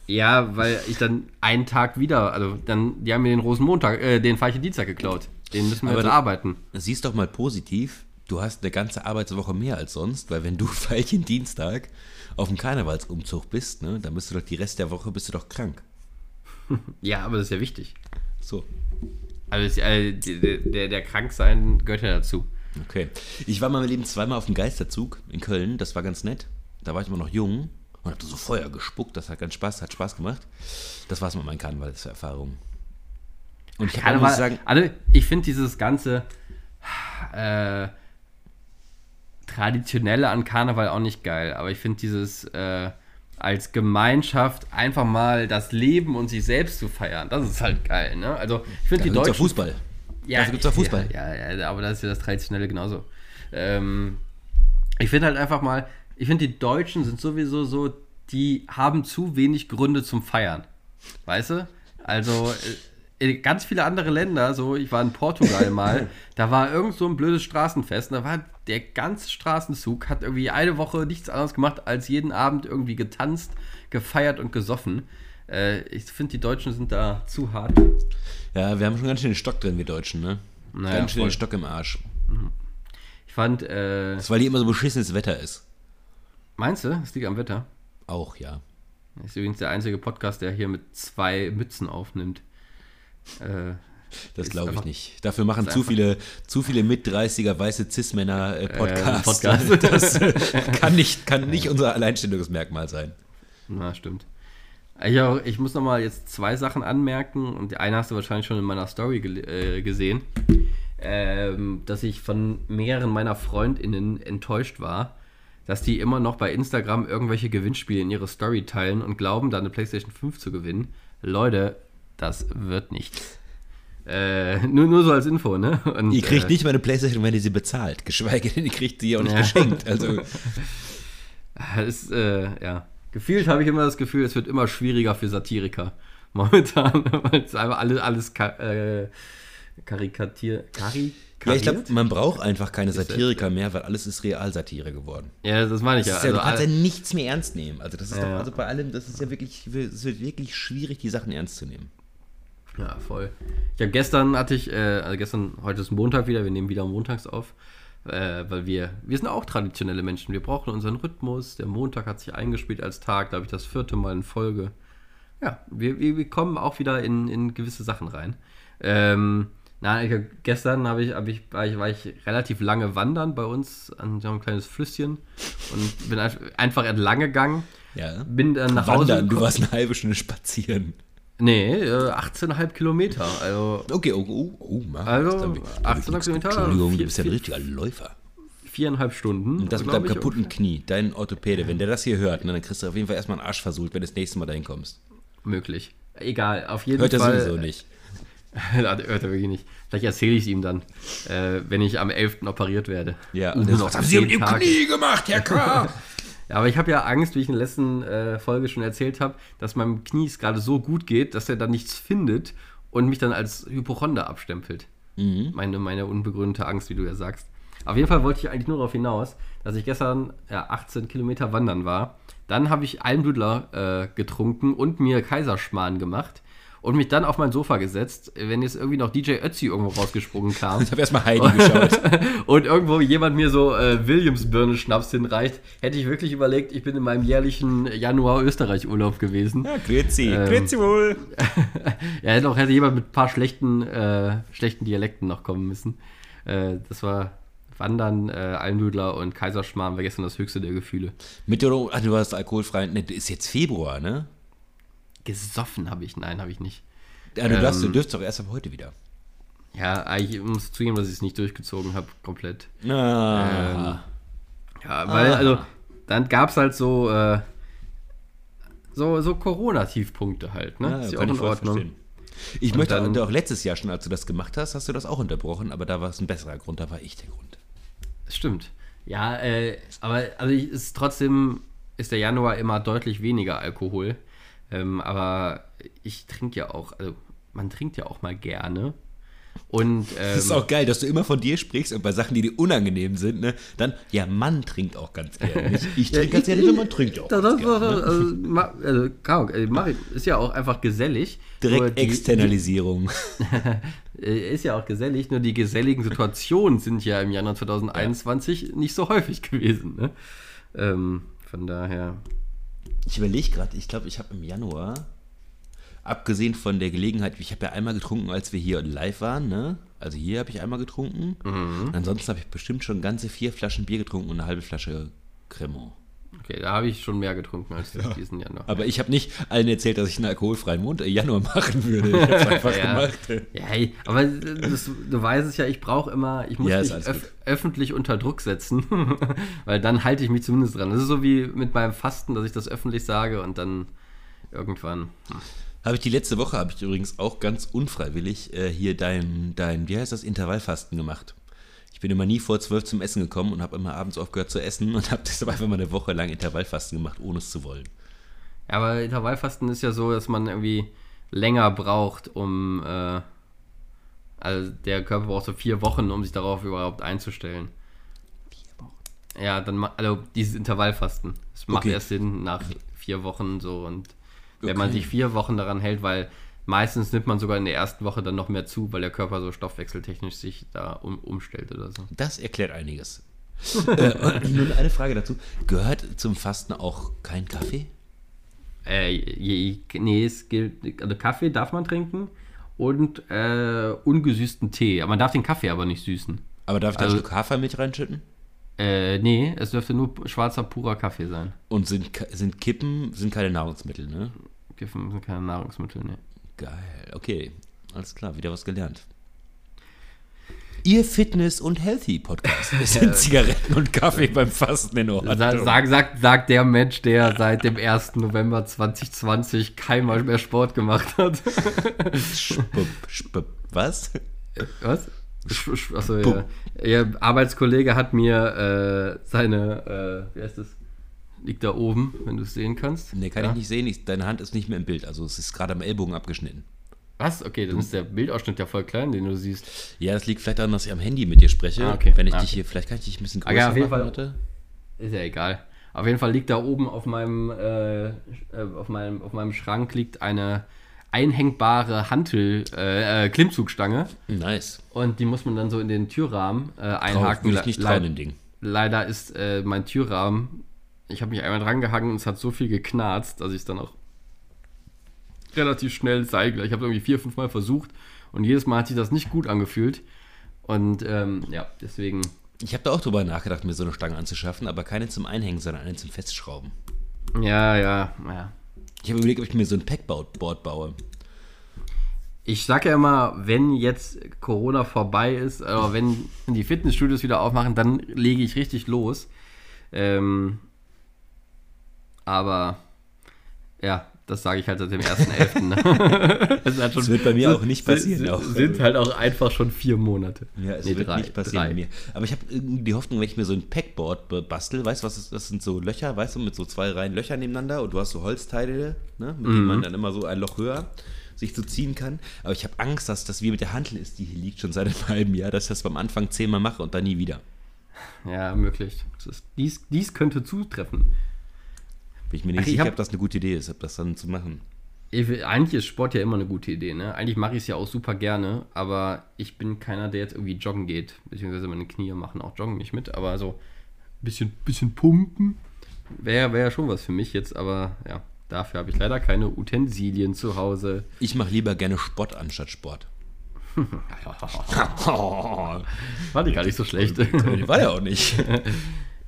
Ja, weil ich dann einen Tag wieder, also dann, die haben mir den Rosenmontag, äh, den Dienstag geklaut. Den müssen wir Aber jetzt arbeiten. Siehst doch mal positiv, du hast eine ganze Arbeitswoche mehr als sonst, weil wenn du Veilchen Dienstag auf dem Karnevalsumzug bist, ne, dann bist du doch die Rest der Woche bist du doch krank. Ja, aber das ist ja wichtig. So. Also das, äh, der, der, der Kranksein gehört ja dazu. Okay. Ich war mal mein Leben zweimal auf dem Geisterzug in Köln, das war ganz nett. Da war ich immer noch jung und hatte so Feuer gespuckt, das hat ganz Spaß, hat Spaß gemacht. Das war's mit meinen Karnevalserfahrungen. Und ich kann sagen, also ich finde dieses ganze äh, traditionelle an Karneval auch nicht geil, aber ich finde dieses äh, als Gemeinschaft einfach mal das Leben und sich selbst zu feiern, das ist halt geil, ne? Also ich finde die Deutschen doch Fußball. dafür gibt's Fußball. Ja, ja, ja, aber das ist ja das Traditionelle genauso. Ähm, ich finde halt einfach mal, ich finde die Deutschen sind sowieso so, die haben zu wenig Gründe zum Feiern. Weißt du? Also äh, ganz viele andere Länder, so ich war in Portugal mal, da war irgend so ein blödes Straßenfest und da war der ganze Straßenzug, hat irgendwie eine Woche nichts anderes gemacht, als jeden Abend irgendwie getanzt, gefeiert und gesoffen. Äh, ich finde, die Deutschen sind da zu hart. Ja, wir haben schon ganz schön den Stock drin, wir Deutschen, ne? Naja, ganz schön voll. den Stock im Arsch. Ich fand, äh, Das ist, weil hier immer so beschissenes Wetter ist. Meinst du, es liegt am Wetter? Auch, ja. Das ist übrigens der einzige Podcast, der hier mit zwei Mützen aufnimmt. Äh, Das glaube ich nicht. Dafür machen zu viele, zu viele Mit-30er weiße Cis-Männer äh, Podcasts. Podcast. Das äh, kann nicht, kann nicht unser Alleinstellungsmerkmal sein. na, stimmt. Ich, auch, ich muss nochmal jetzt zwei Sachen anmerken und die eine hast du wahrscheinlich schon in meiner Story gel- äh, gesehen, ähm, dass ich von mehreren meiner FreundInnen enttäuscht war, dass die immer noch bei Instagram irgendwelche Gewinnspiele in ihre Story teilen und glauben, da eine PlayStation 5 zu gewinnen. Leute, das wird nichts. Äh, nur, nur so als Info, ne? Und, Ihr kriegt äh, nicht mal eine Playstation, wenn ihr sie bezahlt. Geschweige denn, ihr kriegt sie auch nicht Ja. geschenkt. Also, Es ist, äh, ja. Gefühlt habe ich immer das Gefühl, es wird immer schwieriger für Satiriker. Momentan, weil es einfach alles, alles ka äh, karikatier, kari ja, ich glaube, man braucht einfach keine Satiriker mehr, weil alles ist Realsatire geworden. Ja, das meine ich Das ja. Also, du kannst ja all- nichts mehr ernst nehmen. Also das ist Ja, doch, also bei allem, das ist ja wirklich, es wird wirklich schwierig, die Sachen ernst zu nehmen. ja, voll. Ich habe gestern hatte ich, äh, also gestern, heute ist Montag wieder, wir nehmen wieder montags auf, äh, weil wir, wir sind auch traditionelle Menschen. Wir brauchen unseren Rhythmus. Der Montag hat sich eingespielt als Tag, glaube ich, das vierte Mal in Folge. Ja, wir, wir, wir kommen auch wieder in, in gewisse Sachen rein. Ähm, ich, hab- gestern habe ich, hab ich, war, ich, war ich relativ lange wandern bei uns an so ein kleines Flüsschen und bin einf- einfach entlang gegangen. Ja. Bin dann nach Hause Wandern, du warst eine halbe Stunde spazieren. Nee, äh, 18,5 Kilometer. Also Okay, oh, oh, oh Marc, Also, das glaub ich- 18 Kilometer, Entschuldigung, du vier- bist ja ein vier- richtiger Läufer. viereinhalb Stunden. Und das mit deinem ich, kaputten Knie, dein Orthopäde, wenn der das hier hört, ne, dann kriegst du auf jeden Fall erstmal einen Arsch versucht, wenn du das nächste Mal dahin kommst. Möglich. Egal, auf jeden Hört er Fall. sowieso nicht. Hört er wirklich nicht. Vielleicht erzähle ich es ihm dann, äh, wenn ich am 11. operiert werde. Ja, Uh, und das, was haben Sie mit dem. Knie gemacht, Herr K.? Ja, aber ich habe ja Angst, wie ich in der letzten äh, Folge schon erzählt habe, dass meinem Knie es gerade so gut geht, dass er dann nichts findet und mich dann als Hypochonder abstempelt. Mhm. Meine, meine unbegründete Angst, wie du ja sagst. Auf jeden Fall wollte ich eigentlich nur darauf hinaus, dass ich gestern ja, 18 Kilometer wandern war. Dann habe ich Almdudler äh, getrunken und mir Kaiserschmarrn gemacht und mich dann auf mein Sofa gesetzt, wenn jetzt irgendwie noch DJ Ötzi irgendwo rausgesprungen kam. Ich habe erstmal Heidi geschaut. und irgendwo jemand mir so äh, Williams-Birne-Schnaps hinreicht, hätte ich wirklich überlegt, ich bin in meinem jährlichen Januar-Österreich-Urlaub gewesen. Ja, grüezi, Ähm, grüezi wohl. Ja, hätte auch hätte jemand mit ein paar schlechten, äh, schlechten Dialekten noch kommen müssen. Äh, das war Wandern, äh, Almdudler und Kaiserschmarrn war gestern das höchste der Gefühle. Mit der, ach, du hast alkoholfrei, ne, ist jetzt Februar, ne? Gesoffen habe ich, nein, habe ich nicht. Ja, du, darfst, du Ähm. dürfst doch erst ab heute wieder. Ja, eigentlich muss ich zugeben, dass ich es nicht durchgezogen habe, komplett. Ah. Ja, weil, Ah. also, dann gab es halt so, äh, so, so Corona-Tiefpunkte halt, ne? Ja, Ist ja auch in ich Ordnung. verstehen. Ich Und möchte dann- auch letztes Jahr schon, als du das gemacht hast, hast du das auch unterbrochen, aber da war es ein besserer Grund, da war ich der Grund. Stimmt. Ja, äh, aber also ich, ist trotzdem ist der Januar immer deutlich weniger Alkohol. Ähm, aber ich trinke ja auch, also man trinkt ja auch mal gerne. Und, ähm, Das ist auch geil, dass du immer von dir sprichst und bei Sachen, die dir unangenehm sind, ne, dann, ja, Mann trinkt auch ganz gerne. Ich, trinke ganz gerne, man trinkt auch Das, ganz das, gerne. das, Ne? also, also, ich- ist ja auch einfach gesellig. Direkt die- Externalisierung. Äh, Ist ja auch gesellig, nur die geselligen Situationen sind ja im Januar 2021 nicht so häufig gewesen. Ne? Ähm, von daher. Ich überlege gerade, ich glaube, ich habe im Januar, abgesehen von der Gelegenheit, ich habe ja einmal getrunken, als wir hier live waren, ne? Also hier habe ich einmal getrunken. Ansonsten habe ich bestimmt schon ganze vier Flaschen Bier getrunken und eine halbe Flasche Cremant. Okay, da habe ich schon mehr getrunken als diesen Januar. Aber ich habe nicht allen erzählt, dass ich einen alkoholfreien Mond äh, Januar machen würde. Ich habe es einfach Ja. gemacht. Ja, hey, aber das, du weißt es ja, ich brauche immer, ich muss Ja, mich öf öffentlich unter Druck setzen, weil dann halte ich mich zumindest dran. Das ist so wie mit meinem Fasten, dass ich das öffentlich sage und dann irgendwann. Habe ich die letzte Woche, habe ich übrigens auch ganz unfreiwillig äh, hier dein, dein, wie heißt das, Intervallfasten gemacht. Ich bin immer nie vor zwölf zum Essen gekommen und habe immer abends aufgehört zu essen und habe deshalb einfach mal eine Woche lang Intervallfasten gemacht, ohne es zu wollen. Ja, aber Intervallfasten ist ja so, dass man irgendwie länger braucht, um. Äh, also der Körper braucht so vier Wochen, um sich darauf überhaupt einzustellen. Ja, dann also dieses Intervallfasten. Das macht Okay. erst Sinn nach vier Wochen so und wenn man Okay. sich vier Wochen daran hält, weil meistens nimmt man sogar in der ersten Woche dann noch mehr zu, weil der Körper so stoffwechseltechnisch sich da um, umstellt oder so. Das erklärt einiges. äh, nun eine Frage dazu. Gehört zum Fasten auch kein Kaffee? Äh, je, nee, es gilt, also Kaffee darf man trinken und äh, ungesüßten Tee. Aber man darf den Kaffee aber nicht süßen. Aber darf ich da Also- ein Stück Hafermilch reinschütten? Äh, nee, es dürfte nur schwarzer, purer Kaffee sein. Und sind, sind Kippen, sind keine Nahrungsmittel, ne? Kiffen sind keine Nahrungsmittel, ne. Geil, okay. Alles klar, wieder was gelernt. Ihr Fitness- und Healthy-Podcast. Es sind Zigaretten und Kaffee beim Fasten in Ordnung. Sa sag, sag, sagt der Mensch, der seit dem 1. November 2020 keinmal mehr Sport gemacht hat. Spupp, spupp. Was? Was? Sch- sch- Achso, ja. Ihr Arbeitskollege hat mir äh, seine, äh, wie heißt das? Liegt da oben, wenn du es sehen kannst. Nee, kann ja. ich nicht sehen. Ich, deine Hand ist nicht mehr im Bild. Also es ist gerade am Ellbogen abgeschnitten. Was? Okay, dann ist der Bildausschnitt ja voll klein, den du siehst. Ja, das liegt vielleicht daran, dass ich am Handy mit dir spreche. Ah, okay. Wenn ich Ah, dich okay. hier, vielleicht kann ich dich ein bisschen Ah, größer ja, auf jeden machen, Fall. warte. Ist ja egal. Auf jeden Fall liegt da oben auf meinem, äh, äh, auf meinem, auf meinem Schrank liegt eine einhängbare Hantel, äh, äh, Klimmzugstange. Nice. Und die muss man dann so in den Türrahmen äh, einhaken. will ich nicht Le- trauen, dem Ding. Leider ist äh, mein Türrahmen, ich habe mich einmal dran gehangen und es hat so viel geknarzt, dass ich es dann auch relativ schnell zeige. Ich habe irgendwie vier, fünf Mal versucht und jedes Mal hat sich das nicht gut angefühlt. Und ähm, ja, deswegen. Ich habe da auch drüber nachgedacht, mir so eine Stange anzuschaffen, aber keine zum Einhängen, sondern eine zum Festschrauben. Ja, ja, ja. Ich habe überlegt, ob ich mir so ein Packboard baue. Ich sage ja immer, wenn jetzt Corona vorbei ist, oder wenn die Fitnessstudios wieder aufmachen, dann lege ich richtig los. Ähm, aber ja, das sage ich halt seit dem 1.11. Ne? das, schon- Das wird bei mir auch nicht passieren, Sind, auch. sind halt auch einfach schon vier Monate. Ja, es Nee, wird drei, nicht passieren drei. bei mir. Aber ich habe irgendwie die Hoffnung, wenn ich mir so ein Packboard bastel, weißt du, was ist, das sind so Löcher, weißt du, mit so zwei Reihen Löcher nebeneinander und du hast so Holzteile, ne, mit Mhm. denen man dann immer so ein Loch höher sich so ziehen kann. Aber ich habe Angst, dass das wie mit der Hantel ist, die hier liegt, schon seit einem halben Jahr, dass ich das beim Anfang zehnmal mache und dann nie wieder. Ja, möglich. Das ist, dies, dies könnte zutreffen. Bin ich mir nicht Ach, ich sicher, hab- ob das eine gute Idee ist, ob das dann zu machen. Ich, eigentlich ist Sport ja immer eine gute Idee, ne? Eigentlich mache ich es ja auch super gerne, aber ich bin keiner, der jetzt irgendwie joggen geht. Beziehungsweise meine Knie machen auch Joggen nicht mit, aber so ein bisschen, bisschen pumpen wäre wär ja schon was für mich jetzt, aber ja, dafür habe ich leider keine Utensilien zu Hause. Ich mache lieber gerne Sport anstatt Sport. War die gar nicht so schlecht. War ja auch nicht.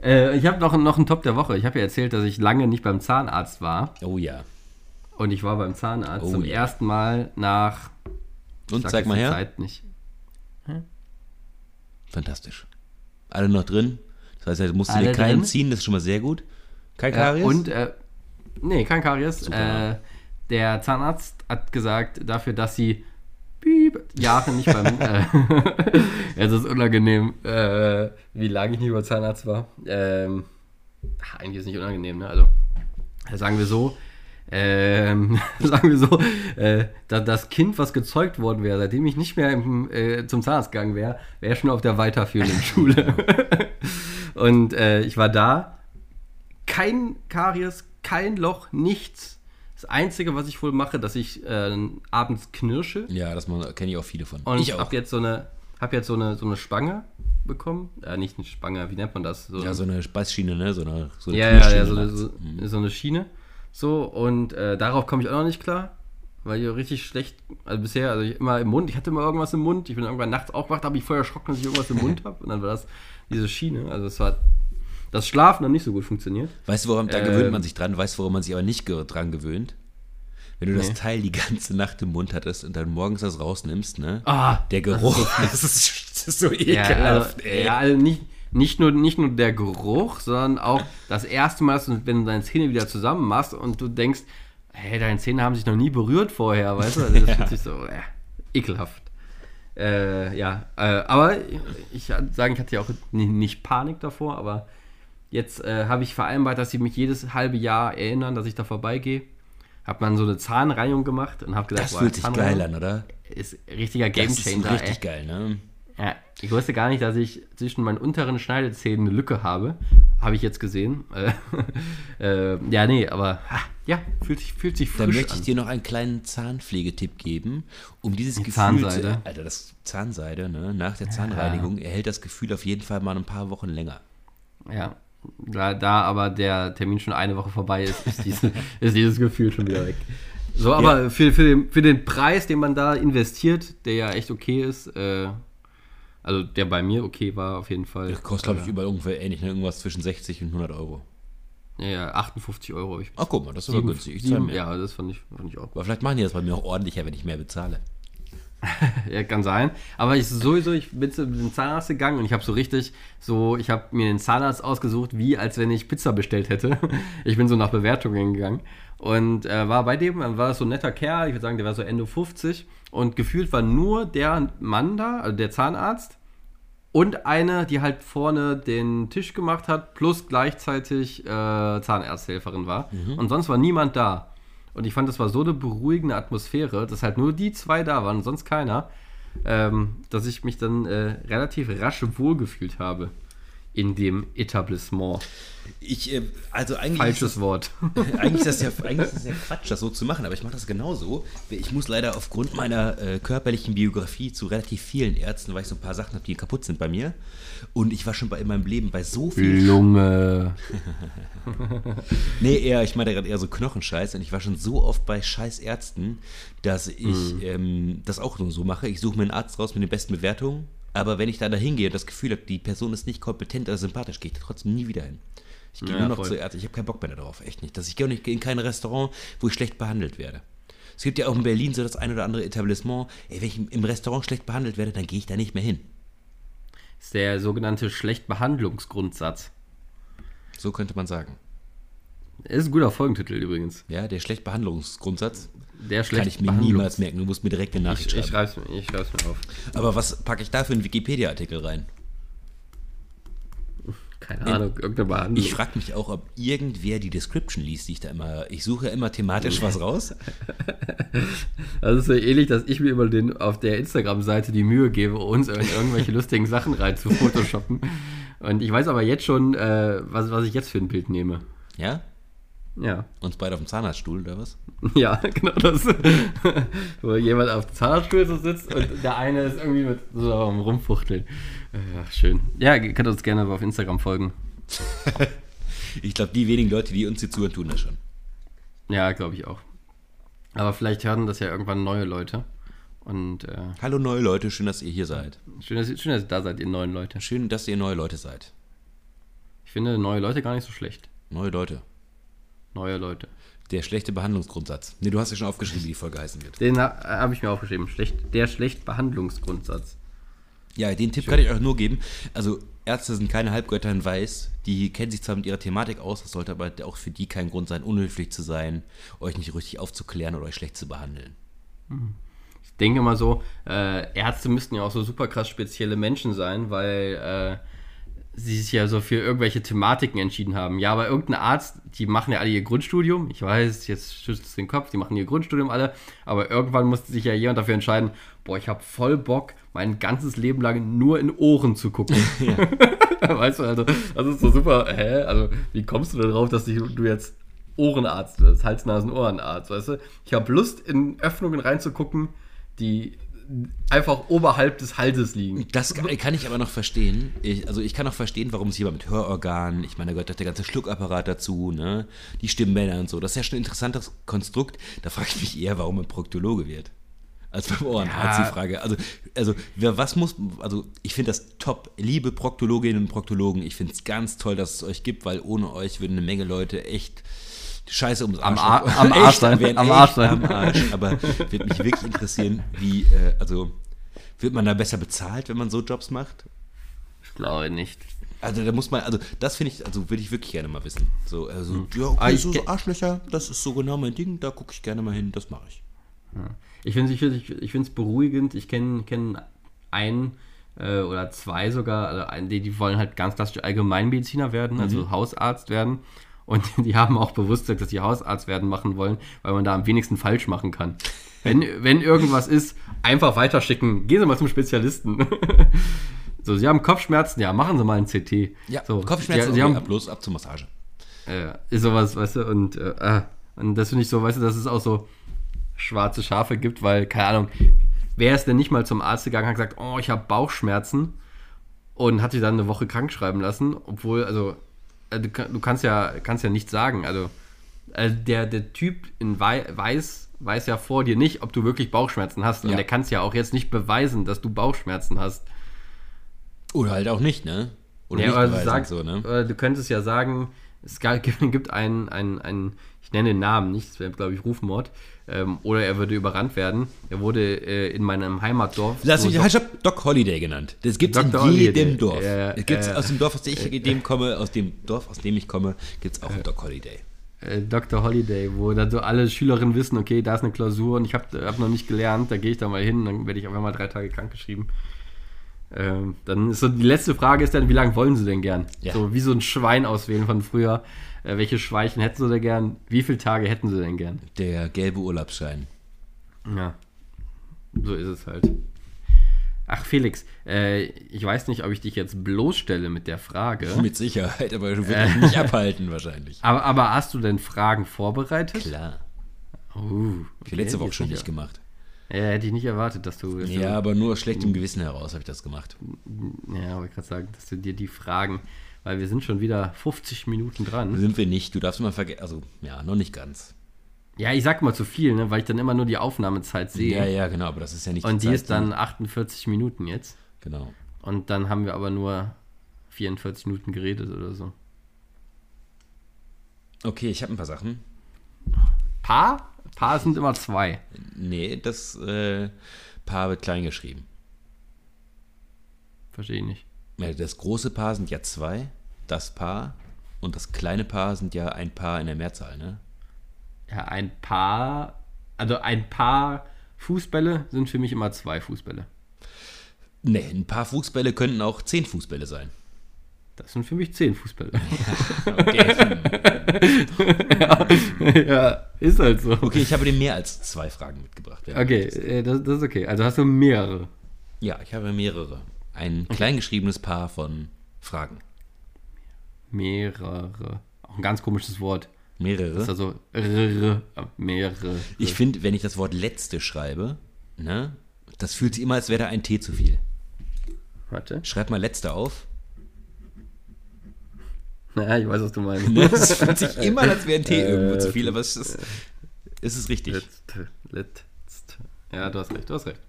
äh, ich habe noch, noch einen Top der Woche. Ich habe ja erzählt, dass ich lange nicht beim Zahnarzt war. Oh ja. Und ich war beim Zahnarzt Oh zum ja. ersten Mal nach. Und sag zeig mal die her. Zeit nicht. Fantastisch. Alle noch drin. Das heißt, du musst dir keinen drin? ziehen, das ist schon mal sehr gut. Kein Ja, Karies? und, äh, nee, kein Karies. Super. Äh, der Zahnarzt hat gesagt, dafür, dass sie piep, Jahre nicht beim. äh, es ist unangenehm, äh, wie lange ich nicht über Zahnarzt war. Ähm, ach, eigentlich ist es nicht unangenehm, ne? Also, sagen wir so. ähm, sagen wir so, äh, da, das Kind, was gezeugt worden wäre, seitdem ich nicht mehr im, äh, zum Zahnarzt gegangen wäre, wäre schon auf der weiterführenden Schule. und äh, ich war da, kein Karies, kein Loch, nichts. Das Einzige, was ich wohl mache, dass ich äh, abends knirsche. Ja, das kenne ich auch viele von. Und ich habe jetzt so eine, hab jetzt so eine, so eine Spange bekommen. Äh, nicht eine Spange, wie nennt man das? So ja, so eine Beißschiene, ne? So eine, so eine ja, ja, ja, so eine, so, mhm. so eine Schiene. So, und äh, darauf komme ich auch noch nicht klar, weil ich richtig schlecht, also bisher, also ich immer im Mund, ich hatte immer irgendwas im Mund, ich bin irgendwann nachts aufgewacht, habe ich vorher erschrocken, dass ich irgendwas im Mund habe und dann war das diese Schiene, also es war das Schlafen hat nicht so gut funktioniert. Weißt du, woran, da äh, gewöhnt man sich dran, weißt du, woran man sich aber nicht dran gewöhnt? Wenn du nee. das Teil die ganze Nacht im Mund hattest und dann morgens das rausnimmst, ne? Ah, der Geruch, das ist, das ist so ekelhaft, ja, also, ey. Ja, also nicht, nicht nur, nicht nur der Geruch, sondern auch das erste Mal, wenn du deine Zähne wieder zusammen machst und du denkst, hey, deine Zähne haben sich noch nie berührt vorher, weißt du? Also das ja. fühlt sich so äh, ekelhaft. Äh, ja, äh, aber ich sagen, ich hatte ja auch nicht, nicht Panik davor, aber jetzt äh, habe ich vereinbart, dass sie mich jedes halbe Jahr erinnern, dass ich da vorbeigehe. Hab man so eine Zahnreihung gemacht und habe gesagt, das fühlt sich geil an, oder? Ist richtiger Gamechanger. Das ist richtig ey. geil, ne? Ja, ich wusste gar nicht, dass ich zwischen meinen unteren Schneidezähnen eine Lücke habe. Habe ich jetzt gesehen. Äh, äh, ja, nee, aber ja, fühlt sich, fühlt sich frisch Dann möchte ich dir noch einen kleinen Zahnpflegetipp geben, um dieses Die Gefühl Zahnseide. zu... Alter, das Zahnseide, ne? Nach der Zahnreinigung ja. erhält das Gefühl auf jeden Fall mal ein paar Wochen länger. Ja, da, da aber der Termin schon eine Woche vorbei ist, ist, diese, ist dieses Gefühl schon wieder weg. So, aber ja. für, für, den, für den Preis, den man da investiert, der ja echt okay ist, äh, also der bei mir okay war auf jeden Fall. Der kostet, glaube ich, überall ungefähr ähnlich, ne? irgendwas zwischen 60 und 100 Euro. Ja, 58 Euro habe ich. Ach, guck mal, das ist aber günstig. Ich sieben, ja, das fand ich, fand ich auch. Aber vielleicht machen die das bei mir auch ordentlicher, wenn ich mehr bezahle. ja, kann sein. Aber ich sowieso, ich bin zu dem Zahnarzt gegangen und ich habe so richtig, so, ich habe mir den Zahnarzt ausgesucht, wie als wenn ich Pizza bestellt hätte. Ich bin so nach Bewertungen gegangen und äh, war bei dem, dann war so ein netter Kerl, ich würde sagen, der war so Ende 50 und gefühlt war nur der Mann da, also der Zahnarzt und eine, die halt vorne den Tisch gemacht hat, plus gleichzeitig äh, Zahnarzthelferin war. Mhm. Und sonst war niemand da. Und ich fand, das war so eine beruhigende Atmosphäre, dass halt nur die zwei da waren sonst keiner, ähm, dass ich mich dann äh, relativ rasch wohlgefühlt habe in dem Etablissement. Ich, äh, also eigentlich. Falsches das, Wort. Eigentlich ist, das ja, eigentlich ist das ja Quatsch, das so zu machen, aber ich mache das genauso. Ich muss leider aufgrund meiner äh, körperlichen Biografie zu relativ vielen Ärzten, weil ich so ein paar Sachen habe, die kaputt sind bei mir. Und ich war schon bei, in meinem Leben bei so viel. Lunge. nee, eher, ich meine gerade eher so Knochenscheiß. Und ich war schon so oft bei Scheißärzten, dass ich mhm. ähm, das auch so mache. Ich suche mir einen Arzt raus mit den besten Bewertungen aber wenn ich da hingehe und das Gefühl habe, die Person ist nicht kompetent oder sympathisch, gehe ich da trotzdem nie wieder hin. Ich gehe ja, nur noch voll. zu Ärzten. Ich habe keinen Bock mehr darauf, echt nicht. Dass ich gehe nicht in kein Restaurant, wo ich schlecht behandelt werde. Es gibt ja auch in Berlin so das ein oder andere Etablissement. Ey, wenn ich im Restaurant schlecht behandelt werde, dann gehe ich da nicht mehr hin. Das ist der sogenannte Schlechtbehandlungsgrundsatz. So könnte man sagen. Ist ein guter Folgentitel übrigens. Ja, der Schlechtbehandlungsgrundsatz. Der Kann ich mir niemals merken. Du musst mir direkt eine Nachricht ich, schreiben. Ich schreibe es mir auf. Aber was packe ich da für einen Wikipedia-Artikel rein? Keine Ahnung, irgendeine Behandlung. Ich frage mich auch, ob irgendwer die Description liest, die ich da immer. Ich suche immer thematisch was raus. Das ist so ähnlich, dass ich mir immer den, auf der Instagram-Seite die Mühe gebe, uns irgendwelche lustigen Sachen rein zu photoshoppen. Und ich weiß aber jetzt schon, äh, was, was ich jetzt für ein Bild nehme. Ja? Ja. Uns beide auf dem Zahnarztstuhl, oder was? Ja, genau das. Wo jemand auf dem Zahnarztstuhl so sitzt und der eine ist irgendwie mit so am Rumfuchteln. Ach, schön. Ja, ihr könnt uns gerne auf Instagram folgen. ich glaube, die wenigen Leute, die uns hier zuhören, tun das schon. Ja, glaube ich auch. Aber vielleicht hören das ja irgendwann neue Leute. Und, äh, Hallo neue Leute, schön, dass ihr hier seid. Schön dass, schön, dass ihr da seid, ihr neuen Leute. Schön, dass ihr neue Leute seid. Ich finde neue Leute gar nicht so schlecht. Neue Leute. Neue Leute. Der schlechte Behandlungsgrundsatz. Ne, du hast ja schon aufgeschrieben, wie die Folge heißen wird. Den ha habe ich mir aufgeschrieben. Schlecht, der Schlechtbehandlungsgrundsatz. Ja, den Tipp Schön. kann ich euch nur geben. Also, Ärzte sind keine Halbgötter in Weiß. Die kennen sich zwar mit ihrer Thematik aus, das sollte aber auch für die kein Grund sein, unhöflich zu sein, euch nicht richtig aufzuklären oder euch schlecht zu behandeln. Ich denke mal so, äh, Ärzte müssten ja auch so super krass spezielle Menschen sein, weil äh, sie sich ja so für irgendwelche Thematiken entschieden haben. Ja, aber irgendein Arzt, die machen ja alle ihr Grundstudium. Ich weiß, jetzt schützt du den Kopf, die machen ihr Grundstudium alle. Aber irgendwann musste sich ja jemand dafür entscheiden, boah, ich habe voll Bock, mein ganzes Leben lang nur in Ohren zu gucken. weißt du, also, das ist so super. Hä? Also, wie kommst du darauf, dass du jetzt Ohrenarzt wirst, Hals-Nasen-Ohrenarzt, weißt du? Ich habe Lust, in Öffnungen reinzugucken, die einfach oberhalb des Halses liegen. Das kann, ich aber noch verstehen. Ich, also ich kann auch verstehen, warum es jemand mit Hörorganen, ich meine, da gehört der ganze Schluckapparat dazu, ne? die Stimmbänder und so. Das ist ja schon ein interessantes Konstrukt. Da frage ich mich eher, warum man Proktologe wird. Als beim Ohrenarzt ja. die Frage. Also, also was muss, also ich finde das top. Liebe Proktologinnen und Proktologen, ich finde es ganz toll, dass es euch gibt, weil ohne euch würden eine Menge Leute echt Scheiße ums Arsch. Am, Ar am Arsch sein. Am Arsch sein. Am Arsch. Aber würde mich wirklich interessieren, wie, äh, also, wird man da besser bezahlt, wenn man so Jobs macht? Ich glaube nicht. Also da muss man, also das finde ich, also würde ich wirklich gerne mal wissen. So, also, hm. ja, okay, so, so Arschlöcher, das ist so genau mein Ding, da gucke ich gerne mal hin, das mache ich. Ja. Ich finde es ich, ich, ich beruhigend, ich kenne kenn einen äh, oder zwei sogar, also einen, die, die wollen halt ganz klassisch Allgemeinmediziner werden, also mhm. Hausarzt werden. Und die haben auch bewusst gesagt, dass sie Hausarzt werden machen wollen, weil man da am wenigsten falsch machen kann. Wenn, wenn irgendwas ist, einfach weiterschicken. Gehen Sie mal zum Spezialisten. so, Sie haben Kopfschmerzen, ja, machen Sie mal ein CT. Ja, so, Kopfschmerzen, Sie, okay, haben, bloß ab zur Massage. Äh, ist sowas, weißt du, und, äh, und das finde ich so, weißt du, dass es auch so schwarze Schafe gibt, weil, keine Ahnung, wer ist denn nicht mal zum Arzt gegangen und hat gesagt, oh, ich habe Bauchschmerzen und hat sich dann eine Woche krank schreiben lassen, obwohl, also du, du, kannst ja, kannst ja nichts sagen. Also, also der, der Typ in Weiß weiß ja vor dir nicht, ob du wirklich Bauchschmerzen hast. Und ja. der kann es ja auch jetzt nicht beweisen, dass du Bauchschmerzen hast. Oder halt auch nicht, ne? Oder ja, nicht beweisen, sag, so, ne? Du könntest ja sagen, es gibt einen, einen, einen ich nenne den Namen nicht, das wäre, glaube ich, Rufmord, ähm, oder er würde überrannt werden. Er wurde äh, in meinem Heimatdorf. Lass mich, ich habe Doc Holiday genannt. Das gibt es in jedem Holiday. Dorf. Äh, es gibt's äh, aus dem Dorf, aus dem ich äh, komme, aus dem Dorf, aus dem ich komme, gibt es auch einen Doc Holiday. Äh, Dr. Holiday, wo dann so alle Schülerinnen wissen, okay, da ist eine Klausur und ich habe hab noch nicht gelernt, da gehe ich da mal hin, dann werde ich auf einmal drei Tage krankgeschrieben. Ähm, dann ist so die letzte Frage ist dann, wie lange wollen Sie denn gern? Ja. So wie so ein Schwein auswählen von früher. Äh, welche Schweichen hätten Sie denn gern? Wie viele Tage hätten Sie denn gern? Der gelbe Urlaubsschein. Ja, so ist es halt. Ach, Felix, äh, ich weiß nicht, ob ich dich jetzt bloßstelle mit der Frage. Mit Sicherheit, aber du wirst mich nicht abhalten wahrscheinlich. Aber, aber hast du denn Fragen vorbereitet? Klar. Uh, okay, letzte Woche schon nicht gemacht. Ja, hätte ich nicht erwartet, dass du. Dass ja, du, aber nur aus schlechtem Gewissen heraus habe ich das gemacht. Ja, aber ich gerade sagen, dass du dir die Fragen, weil wir sind schon wieder 50 Minuten dran. Sind wir nicht, du darfst mal vergessen, also ja, noch nicht ganz. Ja, ich sag mal zu viel, ne, weil ich dann immer nur die Aufnahmezeit sehe. Ja, ja, genau, aber das ist ja nicht Und die, die ist dann 48 Minuten jetzt. Genau. Und dann haben wir aber nur 44 Minuten geredet oder so. Okay, ich habe ein paar Sachen. Paar? Paar sind immer zwei. Nee, das äh, Paar wird klein geschrieben. Verstehe ich nicht. Ja, das große Paar sind ja zwei, das Paar. Und das kleine Paar sind ja ein Paar in der Mehrzahl, ne? Ja, ein Paar. Also ein Paar Fußbälle sind für mich immer zwei Fußbälle. Nee, ein paar Fußbälle könnten auch zehn Fußbälle sein. Das sind für mich zehn Fußbälle. okay. ja, ja, ist halt so. Okay, ich habe dir mehr als zwei Fragen mitgebracht. Okay, äh, das, das, ist okay. Also hast du mehrere. Ja, ich habe mehrere. Ein kleingeschriebenes Paar von Fragen. Mehrere. Auch ein ganz komisches Wort. Mehrere. Das ist also mehrere. Ich finde, wenn ich das Wort letzte schreibe, ne, das fühlt sich immer, als wäre da ein T zu viel. Warte. Schreib mal letzte auf. Naja, ich weiß, was du meinst. Es fühlt sich immer, als wäre ein T irgendwo zu viel, aber es ist, es ist richtig. Letzt, letzt. Ja, du hast recht, du hast recht.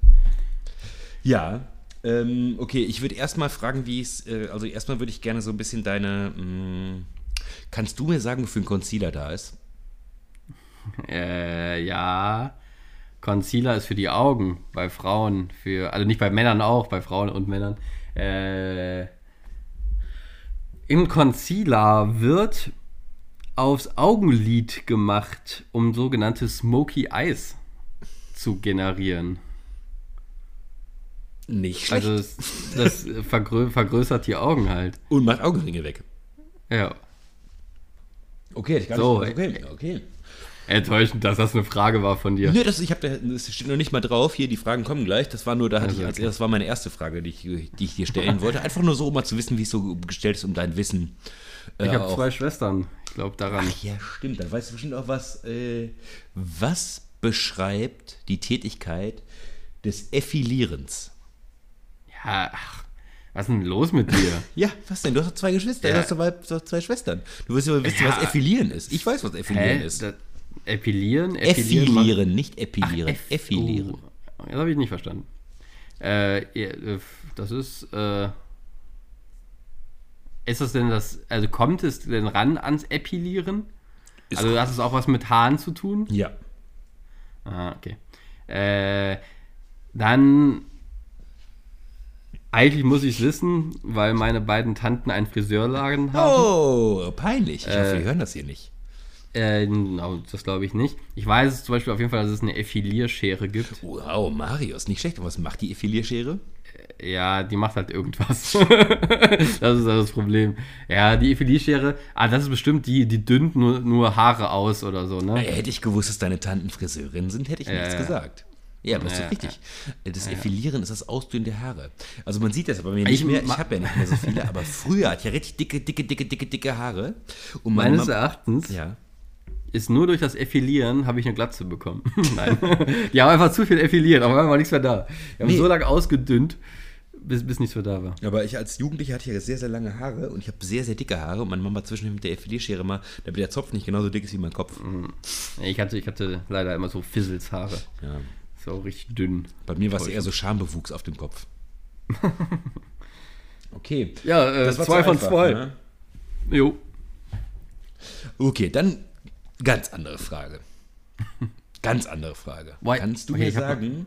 Ja, ähm, okay, ich würde erstmal fragen, wie es, äh, also erstmal würde ich gerne so ein bisschen deine, mh, mm, kannst du mir sagen, wofür ein Concealer da ist? Äh, ja, Concealer ist für die Augen, bei Frauen, für, also nicht bei Männern auch, bei Frauen und Männern. Äh, im Concealer wird aufs Augenlid gemacht, um sogenannte Smoky Eyes zu generieren. Nicht schlecht. Also das, das vergrö vergrößert die Augen halt. Und macht Augenringe weg. Ja. Okay, ich gar So, nicht. Okay, okay. Enttäuschend, dass das eine Frage war von dir. Nö, das, ich hab da, das steht noch nicht mal drauf. Hier, die Fragen kommen gleich. Das war nur, da hatte Also, ich als okay. das war meine erste Frage, die ich, die ich dir stellen wollte. Einfach nur so, um mal zu wissen, wie es so gestellt ist, um dein Wissen. äh, Ich habe zwei Schwestern. Ich glaube daran. Ach ja, stimmt. Dann weißt du bestimmt auch was. Äh, was beschreibt die Tätigkeit des Effilierens? Ja, ach, was ist denn los mit dir? Ja, was denn? Du hast doch zwei Geschwister, Ja. du hast doch zwei Schwestern. Du wirst ja wissen, Ja. was Effilieren ist. Ich weiß, was Effilieren ist. Das, epilieren? Effilieren, nicht epilieren. Ach, Eff- Effilieren. Oh, das habe ich nicht verstanden. Äh, äh, das ist. Äh, ist das denn das. Also kommt es denn ran ans Epilieren? Ist also hat es auch was mit Haaren zu tun? Ja. Ah, okay. Äh, dann. Eigentlich muss ich es wissen, weil meine beiden Tanten einen Friseurladen haben. Oh, peinlich. Ich hoffe, Äh, wir hören das hier nicht. Äh, no, das glaube ich nicht. Ich weiß es zum Beispiel auf jeden Fall, dass es eine Effilierschere gibt. Wow, Marius, nicht schlecht. Und was macht die Effilierschere? Ja, die macht halt irgendwas. das ist halt das Problem. Ja, die Effilierschere, ah, das ist bestimmt die, die dünnt nur, nur Haare aus oder so, ne? Äh, hätte ich gewusst, dass deine Tanten Friseurinnen sind, hätte ich nichts ja. gesagt. Ja, aber das ist Ja, richtig. Das Effilieren ist das Ausdünnen der Haare. Also man sieht das aber mir Ich nicht mehr. Ich habe ja nicht mehr so viele, aber früher hatte ich ja richtig dicke, dicke, dicke, dicke, dicke Haare. Meines Mama- Erachtens Ja. Ist nur durch das Effilieren habe ich eine Glatze bekommen. Nein. Die haben einfach zu viel effiliert, aber war nichts mehr da. Die haben Nee. so lange ausgedünnt, bis, bis nichts mehr da war. Aber ich als Jugendlicher hatte ja sehr, sehr lange Haare und ich habe sehr, sehr dicke Haare und meine Mama zwischendurch mit der Effilierschere mal, damit der Zopf nicht genauso dick ist wie mein Kopf. Ich hatte, ich hatte leider immer so Fizzelshaare. Ja. So richtig dünn. Bei mir war es eher so Schambewuchs auf dem Kopf. Okay. Ja, äh, zwei von einfach, zwei. ne? Jo. Okay, dann ganz andere Frage. Ganz andere Frage. Why- Kannst du okay, mir sagen,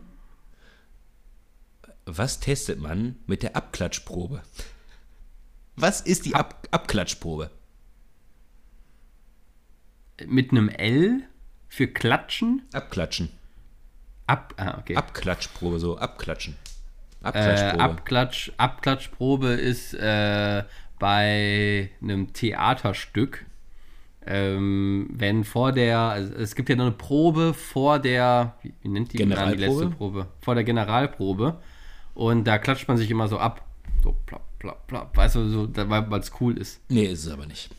was testet man mit der Abklatschprobe? Was ist die Ab Abklatschprobe? Mit einem L für Klatschen. Abklatschen. Ab, ah, okay. Abklatschprobe, so abklatschen. Äh, Abklatschprobe. Abklatsch, Abklatschprobe ist äh, bei einem Theaterstück, ähm, wenn vor der, also es gibt ja noch eine Probe vor der, wie, wie nennt die die Generalprobe? letzte Probe? Vor der Generalprobe. Und da klatscht man sich immer so ab. So plapp, plapp, plapp. Weißt du, so, weil es cool ist. nee, ist es aber nicht.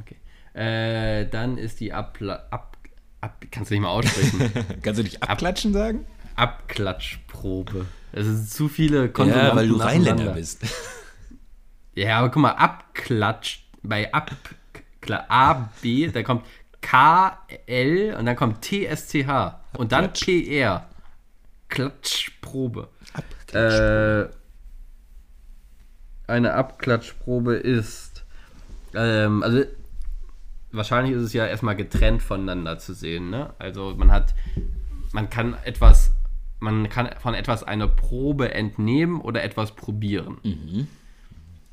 Okay. Äh, dann ist die Abla ab, ab. Kannst du nicht mal aussprechen. Kannst du nicht abklatschen sagen? Abklatschprobe. Es sind zu viele Konsonanten Ja, weil du. Rheinländer bist. Ja, aber guck mal, abklatscht, bei ab, klar, A, B, da kommt K, L und dann kommt T, S, C, H und dann. P, R. Klatschprobe. Abklatschprobe. Äh, eine Abklatschprobe ist, ähm, also wahrscheinlich ist es ja erstmal getrennt voneinander zu sehen, ne? Also man hat, man kann etwas, man kann von etwas eine Probe entnehmen oder etwas probieren.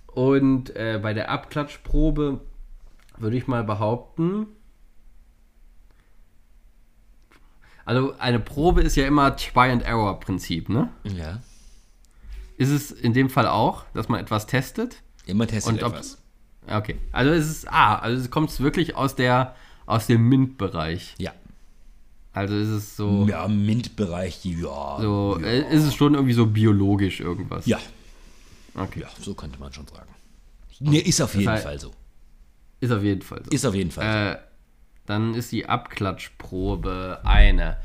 Und äh, bei der Abklatschprobe würde ich mal behaupten, also eine Probe ist ja immer Try-and-Error-Prinzip, ne? ja. Ist es in dem Fall auch, dass man etwas testet? Immer testet Und ob- etwas. Okay. Also es ist ah, also es kommt wirklich aus der aus dem MINT-Bereich. Ja. Also ist es so, Ja, MINT-Bereich, ja. so ja. äh, ist es schon irgendwie so biologisch irgendwas. ja. Okay. Ja, so könnte man schon sagen. Nee, ist auf jeden heißt- Fall so. Ist auf jeden Fall so. Ist auf jeden Fall Äh, dann ist die Abklatschprobe eine.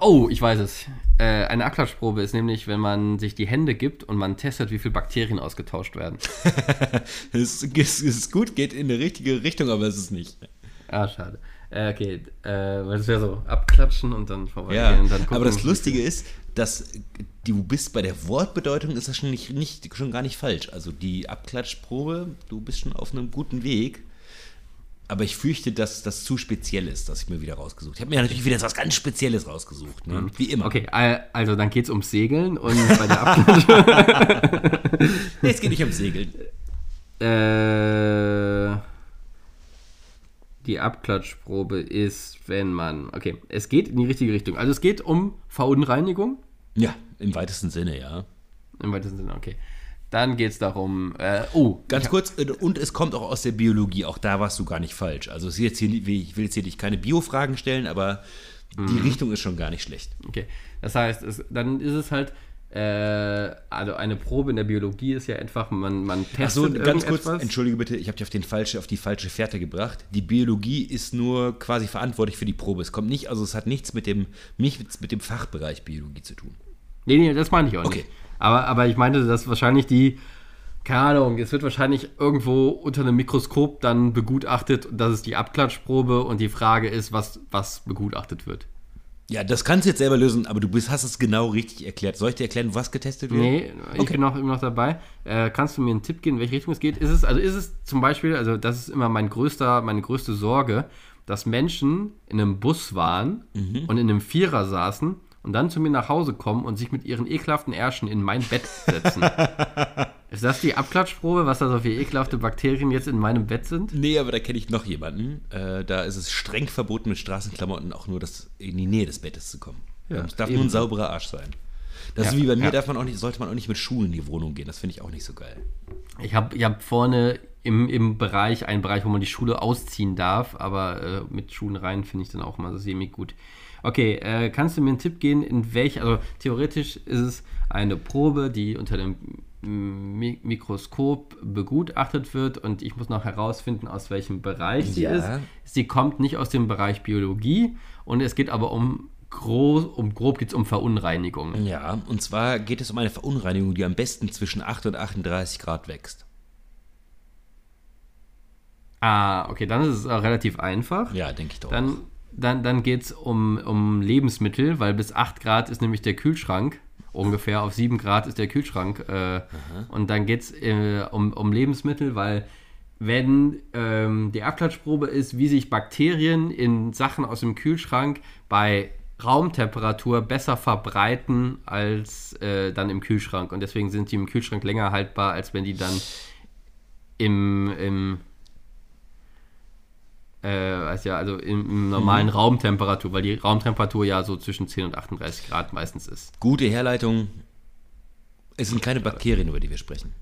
Oh, ich weiß es. Äh, eine Abklatschprobe ist nämlich, wenn man sich die Hände gibt und man testet, wie viele Bakterien ausgetauscht werden. Es ist, es ist gut, geht in die richtige Richtung, aber es ist nicht. Ah, schade. Äh, okay, äh, weil das wäre so abklatschen und dann vorbei. Ja, und dann gucken, aber das Lustige ist, dass du bist bei der Wortbedeutung ist das schon, nicht, nicht, schon gar nicht falsch. Also die Abklatschprobe, du bist schon auf einem guten Weg. Aber ich fürchte, dass das zu speziell ist, dass ich mir wieder rausgesucht habe. Ich habe mir natürlich wieder was ganz Spezielles rausgesucht. Ne? Wie immer. Okay, also dann geht es ums Segeln und bei der Abklatsch. Nee, es geht nicht ums Segeln. äh, die Abklatschprobe ist, wenn man. Okay, es geht in die richtige Richtung. Also es geht um Verunreinigung. Ja, im weitesten Sinne, ja. Im weitesten Sinne, okay. Dann geht es darum, äh, oh. Ganz kurz, äh, und es kommt auch aus der Biologie, auch da warst du gar nicht falsch. Also ich will jetzt hier nicht keine Bio-Fragen stellen, aber die Mhm. Richtung ist schon gar nicht schlecht. Okay, das heißt, es, dann ist es halt, äh, also eine Probe in der Biologie ist ja einfach, man, man testet Achso, ganz kurz, entschuldige bitte, ich habe dich auf, den falsche, auf die falsche Fährte gebracht. Die Biologie ist nur quasi verantwortlich für die Probe. Es kommt nicht, also es hat nichts mit dem, nichts mit dem Fachbereich Biologie zu tun. Nee, nee, das meine ich auch Okay. nicht. Aber, aber ich meinte, dass wahrscheinlich die, keine Ahnung, es wird wahrscheinlich irgendwo unter einem Mikroskop dann begutachtet, und das ist die Abklatschprobe und die Frage ist, was, was begutachtet wird. Ja, das kannst du jetzt selber lösen, aber du bist, hast es genau richtig erklärt. Soll ich dir erklären, was getestet wird? Nee, ich Okay. bin noch, immer noch dabei. Äh, kannst du mir einen Tipp geben, in welche Richtung es geht? Ist es, also ist es zum Beispiel, also das ist immer mein größter, meine größte Sorge, dass Menschen in einem Bus waren Mhm. und in einem Vierer saßen und dann zu mir nach Hause kommen und sich mit ihren ekelhaften Ärschen in mein Bett setzen. ist das die Abklatschprobe, was da so für ekelhafte Bakterien jetzt in meinem Bett sind? Nee, aber da kenne ich noch jemanden. Äh, da ist es streng verboten, mit Straßenklamotten auch nur das, in die Nähe des Bettes zu kommen. Ja, es darf eben. nur ein sauberer Arsch sein. Das Ja, ist wie bei mir, ja. darf man auch nicht, sollte man auch nicht mit Schuhen in die Wohnung gehen. Das finde ich auch nicht so geil. Ich habe ich hab vorne im, im Bereich, einen Bereich, wo man die Schule ausziehen darf, aber äh, mit Schuhen rein finde ich dann auch mal semi gut. Okay, äh, kannst du mir einen Tipp geben, in welch, also theoretisch ist es eine Probe, die unter dem Mi Mikroskop begutachtet wird und ich muss noch herausfinden, aus welchem Bereich sie Ja. ist. Sie kommt nicht aus dem Bereich Biologie und es geht aber um groß, um grob geht es um Verunreinigungen. Ja, und zwar geht es um eine Verunreinigung, die am besten zwischen 8 und 38 Grad wächst. Ah, okay, dann ist es auch relativ einfach. Ja, denke ich doch. Dann, dann, dann geht es um, um Lebensmittel, weil bis 8 Grad ist nämlich der Kühlschrank. Ungefähr auf 7 Grad ist der Kühlschrank. Äh, und dann geht es äh, um, um Lebensmittel, weil wenn ähm, die Abklatschprobe ist, wie sich Bakterien in Sachen aus dem Kühlschrank bei Raumtemperatur besser verbreiten als äh, dann im Kühlschrank. Und deswegen sind die im Kühlschrank länger haltbar, als wenn die dann im, im äh, ja, also im, im normalen Raumtemperatur, weil die Raumtemperatur ja so zwischen 10 und 38 Grad meistens ist. Gute Herleitung. Es sind keine Bakterien, über die wir sprechen.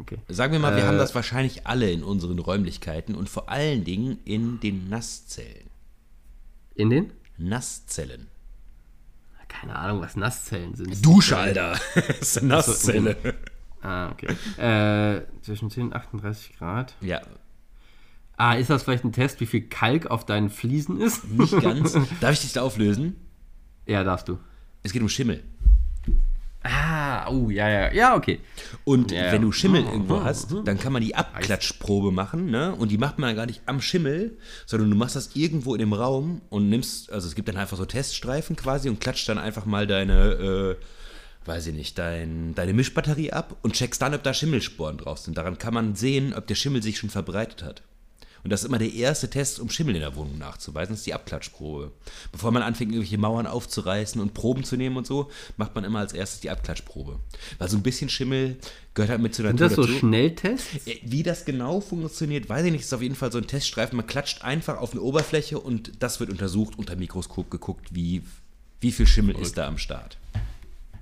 Okay. Sagen wir mal, wir Äh, haben das wahrscheinlich alle in unseren Räumlichkeiten und vor allen Dingen in den Nasszellen. In den? Nasszellen. Keine Ahnung, was Nasszellen sind. Dusche, Alter. das ist eine Nasszelle. Ah, okay. Äh, zwischen 10 und 38 Grad. Ja, Ah, ist das vielleicht ein Test, wie viel Kalk auf deinen Fliesen ist? nicht ganz. Darf ich dich da auflösen? ja, darfst du. Es geht um Schimmel. Ah, oh, ja, ja. Ja, okay. Und Ja, wenn ja. du Schimmel irgendwo hast, dann kann man die Abklatschprobe machen, ne? Und die macht man gar nicht am Schimmel, sondern du machst das irgendwo in dem Raum und nimmst, also es gibt dann einfach so Teststreifen quasi und klatscht dann einfach mal deine, äh, weiß ich nicht, dein, deine Mischbatterie ab und checkst dann, ob da Schimmelsporen drauf sind. Daran kann man sehen, ob der Schimmel sich schon verbreitet hat. Und das ist immer der erste Test, um Schimmel in der Wohnung nachzuweisen, das ist die Abklatschprobe. Bevor man anfängt, irgendwelche Mauern aufzureißen und Proben zu nehmen und so, macht man immer als erstes die Abklatschprobe. Weil so ein bisschen Schimmel gehört halt mit zur Sind Natur das so dazu. Schnelltests? Äh, Wie das genau funktioniert, weiß ich nicht. Es ist auf jeden Fall so ein Teststreifen. Man klatscht einfach auf eine Oberfläche und das wird untersucht, unter Mikroskop geguckt, wie, wie viel Schimmel ist da am Start.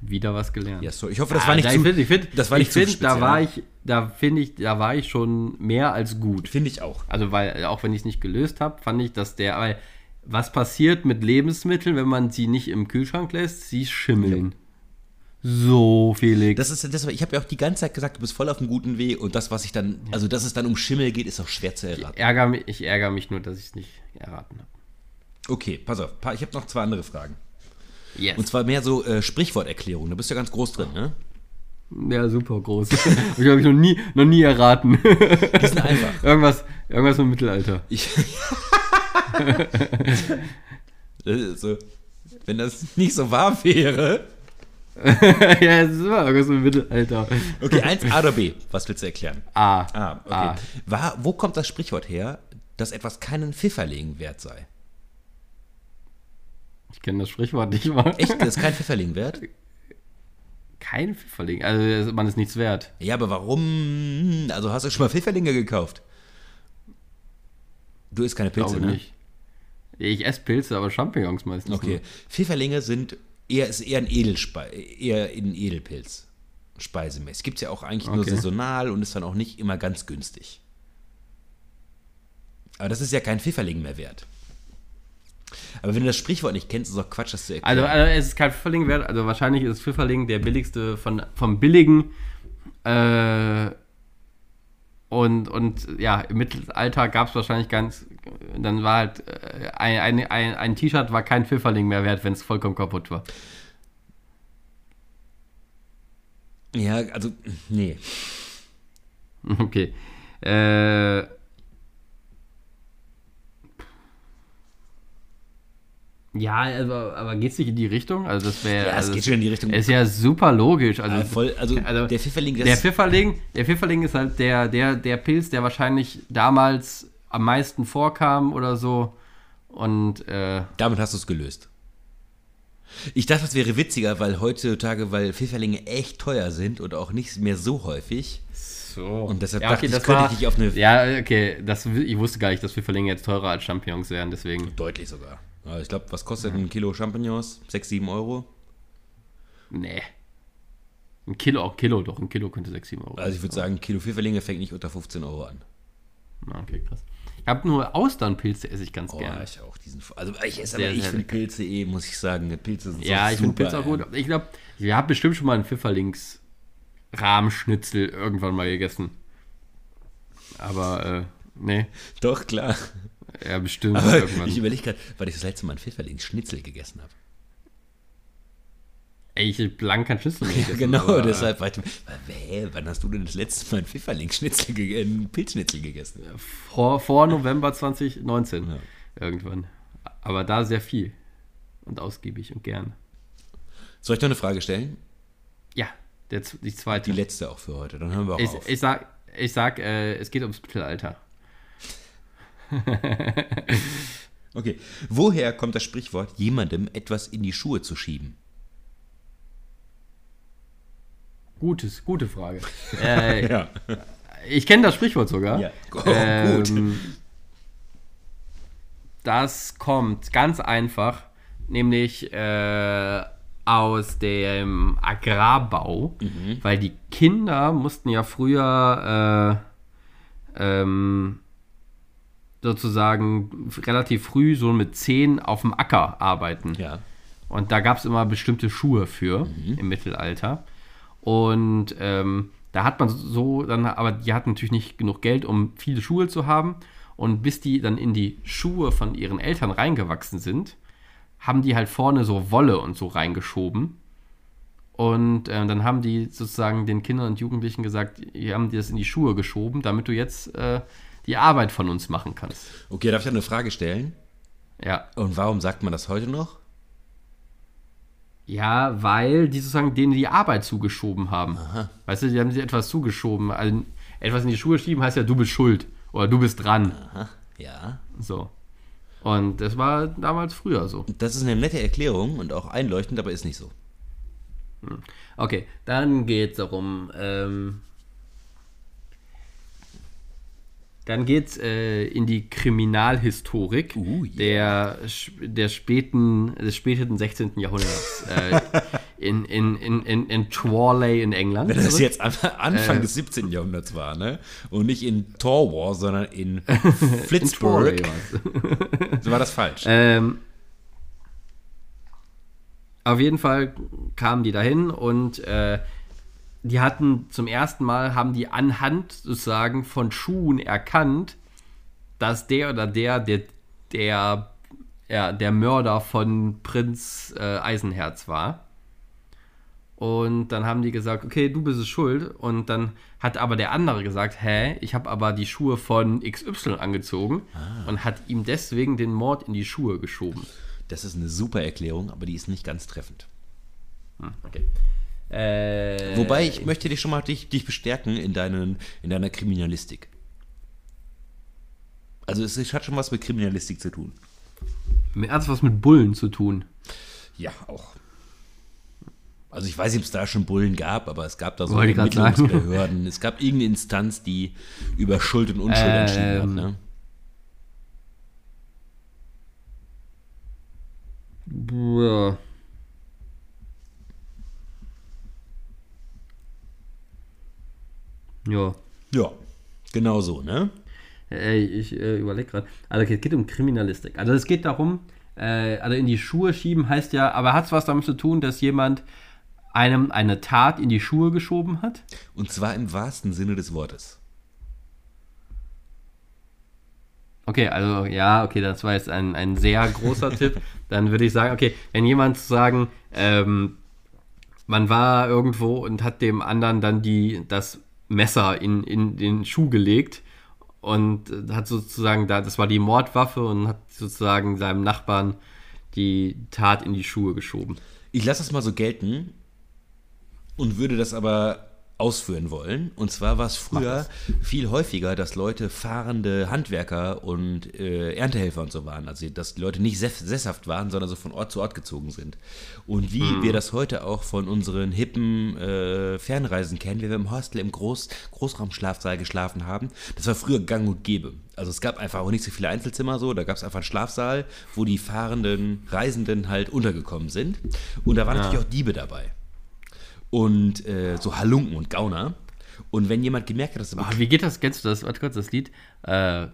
Wieder was gelernt. Ja, so. Ich hoffe, das Ah, war nicht da- zu, ich find, ich find, das war nicht ich find, speziell. da war ich, da finde ich, da war ich schon mehr als gut. Finde ich auch. Also weil, auch wenn ich es nicht gelöst habe, fand ich, dass der, weil, was passiert mit Lebensmitteln, wenn man sie nicht im Kühlschrank lässt? Sie schimmeln. So, Felix. Das ist, das, ich habe ja auch die ganze Zeit gesagt, du bist voll auf einem guten Weg und das, was ich dann, also dass es dann um Schimmel geht, ist auch schwer zu ich, erraten. ärgere mich, ich ärgere mich nur, dass ich es nicht erraten habe. Okay, pass auf, ich habe noch zwei andere Fragen. Yes. Und zwar mehr so äh, Sprichworterklärungen. Da bist du ja ganz groß drin, ne? ja, super groß. ich habe ich noch nie, noch nie erraten. Die sind einfach. irgendwas, irgendwas im Mittelalter. Ich so, wenn das nicht so wahr wäre. ja, es ist immer irgendwas im Mittelalter. Okay, eins A oder B. Was willst du erklären? A. Ah, okay. A. War, wo kommt das Sprichwort her, dass etwas keinen Pfifferling wert sei? Ich kenne das Sprichwort nicht mal. Echt? Das ist kein Pfifferling wert? Kein Pfifferling. Also man ist nichts wert. Ja, aber warum? Also hast du schon mal Pfifferlinge gekauft? Du isst keine Pilze, ne? nicht. Ich esse Pilze, aber Champignons meistens. Okay. Pfifferlinge sind eher, ist eher ein Edelspe eher ein Edelpilz. Speisemäßig. Gibt es ja auch eigentlich nur Okay. saisonal und ist dann auch nicht immer ganz günstig. Aber das ist ja kein Pfifferling mehr wert. Aber wenn du das Sprichwort nicht kennst, ist es auch Quatsch, das zu erklären. Also, also es ist kein Pfifferling wert, also wahrscheinlich ist Pfifferling der billigste von, vom billigen. Äh, und, und ja, im Mittelalter gab es wahrscheinlich ganz, dann war halt äh, ein, ein, ein, ein T-Shirt war kein Pfifferling mehr wert, wenn es vollkommen kaputt war. ja, also, nee. Okay. Äh, ja, also, aber geht es nicht in die Richtung? Also das wäre. Ja, es also, geht schon in die Richtung. Ist ja super logisch. Also, Ja, voll, also, also der Pfifferling, Der Pfifferling, der Pfifferling ist halt der, der, der Pilz, der wahrscheinlich damals am meisten vorkam oder so. Und äh, Damit hast du es gelöst. Ich dachte, das wäre witziger, weil heutzutage, weil Pfifferlinge echt teuer sind und auch nicht mehr so häufig. so. Und deshalb ja, dachte okay, ich, das könnte war, ich dich auf eine- Ja, okay, das, ich wusste gar nicht, dass Pfifferlinge jetzt teurer als Champignons wären, deswegen. Deutlich sogar. Ja, ich glaube, was kostet ein Kilo Champignons? 6, 7 Euro? Nee. Ein Kilo, auch Kilo, doch, ein Kilo könnte 6, 7 Euro. Also ich würde sagen, ein Kilo Pfifferlinge fängt nicht unter 15 Euro an. Ah, Okay, krass. Ich habe nur Austernpilze, esse ich ganz Oh, gerne. ich auch diesen. Also ich esse Sehr, aber ich finde. Pilze eh, muss ich sagen. Pilze sind Ja, ich finde Pilze auch gut. Ich glaube, ich habe bestimmt schon mal einen Pfifferlings-Rahmschnitzel irgendwann mal gegessen. Aber, äh, nee. Doch, klar. Ja, bestimmt Aber irgendwann. ich überlege gerade, weil ich das letzte Mal einen Pfifferlingsschnitzel gegessen habe. Ey, ich hab lang kein Schnitzel mehr Ja, gegessen. genau, aber, deshalb. Warte, hä, wann hast du denn das letzte Mal einen Pfifferlingsschnitzel, ge- einen Pilzschnitzel gegessen? Vor, vor November 2019 Ja. irgendwann. Aber da sehr viel. Und ausgiebig und gern. Soll ich noch eine Frage stellen? Ja, der, die zweite. Die letzte auch für heute. Dann hören wir auch ich, auf. ich sag, ich sag äh, es geht ums Mittelalter. Okay. Woher kommt das Sprichwort, jemandem etwas in die Schuhe zu schieben? Gutes, gute Frage. äh, Ja. ich kenne das Sprichwort sogar. Ja. Oh, Ähm, gut. Das kommt ganz einfach, nämlich äh, aus dem Agrarbau, Mhm. weil die Kinder mussten ja früher äh, ähm, sozusagen relativ früh so mit zehn auf dem Acker arbeiten. Ja. Und da gab es immer bestimmte Schuhe für im Mittelalter. Und ähm, da hat man so, dann, aber die hatten natürlich nicht genug Geld, um viele Schuhe zu haben. Und bis die dann in die Schuhe von ihren Eltern reingewachsen sind, haben die halt vorne so Wolle und so reingeschoben. Und äh, dann haben die sozusagen den Kindern und Jugendlichen gesagt, die haben dir das in die Schuhe geschoben, damit du jetzt äh, die Arbeit von uns machen kannst. Okay, darf ich eine Frage stellen? Ja. Und warum sagt man das heute noch? Ja, weil die sozusagen denen die Arbeit zugeschoben haben. Weißt du, die haben dir etwas zugeschoben. Also, etwas in die Schuhe schieben heißt ja, du bist schuld. Oder du bist dran. Aha, ja. So. Und das war damals früher so. Das ist eine nette Erklärung und auch einleuchtend, aber ist nicht so. Okay, dann geht es darum. Ähm, dann geht es äh, in die Kriminalhistorik Uh, yeah. der, der späten, des späten 16. Jahrhunderts äh, in, in, in, in, in Chorley in England. Wenn das jetzt Anfang Äh. des 17. Jahrhunderts war, ne? Und nicht in Torwar, sondern in in Flitzburg, war's. so war das falsch. Ähm, auf jeden Fall kamen die dahin und äh, die hatten zum ersten Mal, haben die anhand sozusagen von Schuhen erkannt, dass der oder der, der, der, ja, der Mörder von Prinz äh, Eisenherz war. Und dann haben die gesagt, okay, du bist es schuld. Und dann hat aber der andere gesagt, hä, ich habe aber die Schuhe von XY angezogen und hat ihm deswegen den Mord in die Schuhe geschoben. Das ist eine super Erklärung, aber die ist nicht ganz treffend. Okay. Äh, Wobei, ich möchte dich schon mal dich, dich bestärken in, deinen, in deiner Kriminalistik. Also es hat schon was mit Kriminalistik zu tun. Hat es was mit Bullen zu tun? Ja, auch. Also ich weiß nicht, ob es da schon Bullen gab, aber es gab da so. Ermittlungsbehörden. Es gab irgendeine Instanz, die über Schuld und Unschuld Ähm, entschieden hat. Ne? Ja. Ja. Ja, genau so, ne? Ey, ich äh, überlege gerade. Also es geht um Kriminalistik. Also es geht darum, äh, also in die Schuhe schieben heißt ja, aber hat es was damit zu tun, dass jemand einem eine Tat in die Schuhe geschoben hat? Und zwar im wahrsten Sinne des Wortes. Okay, also ja, okay, das war jetzt ein, ein sehr großer Tipp. Dann würde ich sagen, okay, wenn jemand sagen, ähm, man war irgendwo und hat dem anderen dann die, das Messer in, in den Schuh gelegt und hat sozusagen, da, das war die Mordwaffe und hat sozusagen seinem Nachbarn die Tat in die Schuhe geschoben. Ich lasse das mal so gelten und würde das aber ausführen wollen. Und zwar war es früher viel häufiger, dass Leute fahrende Handwerker und äh, Erntehelfer und so waren. Also dass die Leute nicht sesshaft waren, sondern so von Ort zu Ort gezogen sind. Und wie mhm. wir das heute auch von unseren hippen äh, Fernreisen kennen, wie wir im Hostel im Groß Großraumschlafsaal geschlafen haben, das war früher gang und gäbe. Also es gab einfach auch nicht so viele Einzelzimmer so, da gab es einfach einen Schlafsaal, wo die fahrenden Reisenden halt untergekommen sind. Und da waren ja. natürlich auch Diebe dabei und äh, so Halunken und Gauner. Und wenn jemand gemerkt hat, dass er. wie geht das? Kennst du das? Warte kurz, das Lied. Äh,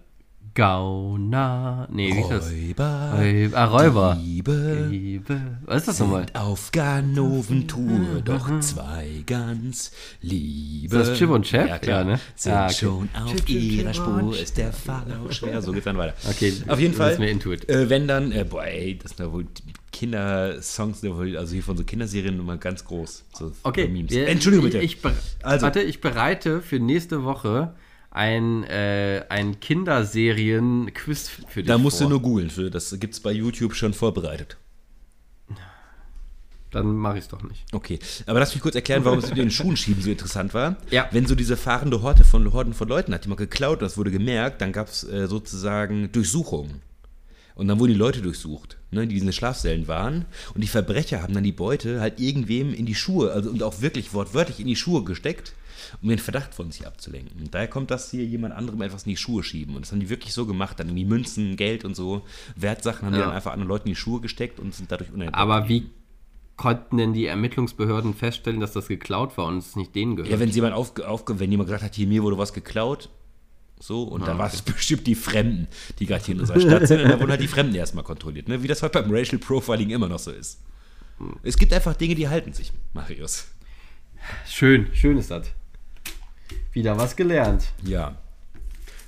Gauner. Nee, wie das? Räuber. Räuber. Ah, Räuber. Diebe. Diebe. Was ist das nochmal? Auf Ganoventour, doch zwei ganz liebe. Ist das Chip und Chap? Ja, klar. Ja, ne? Sind Ah, okay. schon auf Chip, ihrer Chip Spur, ist der Fall auch schwer. So geht's dann weiter. Okay, Auf jeden Fall. ist. Äh, wenn dann, äh, boah, ey, das sind ja wohl Kindersongs, also hier von so Kinderserien immer ganz groß. So Okay, Memes. Entschuldigung bitte. Ich, be- Also- Warte, ich bereite für nächste Woche ein, äh, ein Kinderserien-Quiz für dich da musst vor. du nur googeln, für das gibt's bei YouTube schon vorbereitet. Dann mache ich es doch nicht. Okay, aber lass mich kurz erklären, warum es mit den Schuhen schieben so interessant war. Ja. Wenn so diese fahrende Horde von Horden von Leuten hat, die mal geklaut, das wurde gemerkt, dann gab es äh, sozusagen Durchsuchungen. Und dann wurden die Leute durchsucht, ne, die in den Schlafsälen waren. Und die Verbrecher haben dann die Beute halt irgendwem in die Schuhe, also und auch wirklich wortwörtlich in die Schuhe gesteckt, um den Verdacht von sich abzulenken. Und daher kommt das hier jemand anderem etwas in die Schuhe schieben. Und das haben die wirklich so gemacht, dann irgendwie Münzen, Geld und so, Wertsachen haben die Ja. dann einfach anderen Leuten in die Schuhe gesteckt und sind dadurch unentdeckt. Aber wie konnten denn die Ermittlungsbehörden feststellen, dass das geklaut war und es nicht denen gehört? Ja, wenn jemand aufge, aufge, wenn jemand gesagt hat, hier mir wurde was geklaut, so, und Ah, war es bestimmt die Fremden, die gerade hier in unserer Stadt sind, und dann wurden halt die Fremden erstmal kontrolliert, ne? wie das heute beim Racial Profiling immer noch so ist. Es gibt einfach Dinge, die halten sich, Marius. Schön, schön ist das. Wieder was gelernt. Ja.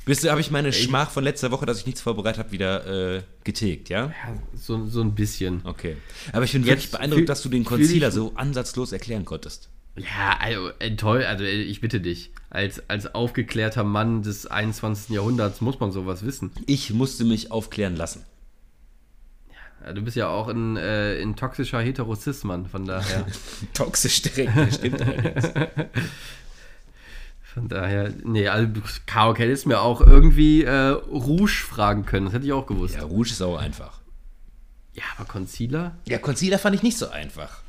Bist du, habe ich meine Schmach von letzter Woche, dass ich nichts vorbereitet habe, wieder äh, getilgt, ja? Ja, so, so ein bisschen. Okay. Aber ich bin wirklich beeindruckt, dass du den Concealer so ansatzlos erklären konntest. Ja, also äh, toll, also äh, ich bitte dich. Als, als aufgeklärter Mann des 21. Jahrhunderts muss man sowas wissen. Ich musste mich aufklären lassen. Ja, du bist ja auch ein, äh, ein toxischer Heterosismann, von daher. Toxisch direkt, das stimmt allerdings. Von daher, nee, also K.O. hättest mir auch irgendwie äh, Rouge fragen können, das hätte ich auch gewusst. Ja, Rouge ist auch einfach. Ja, aber Concealer? Ja, Concealer fand ich nicht so einfach.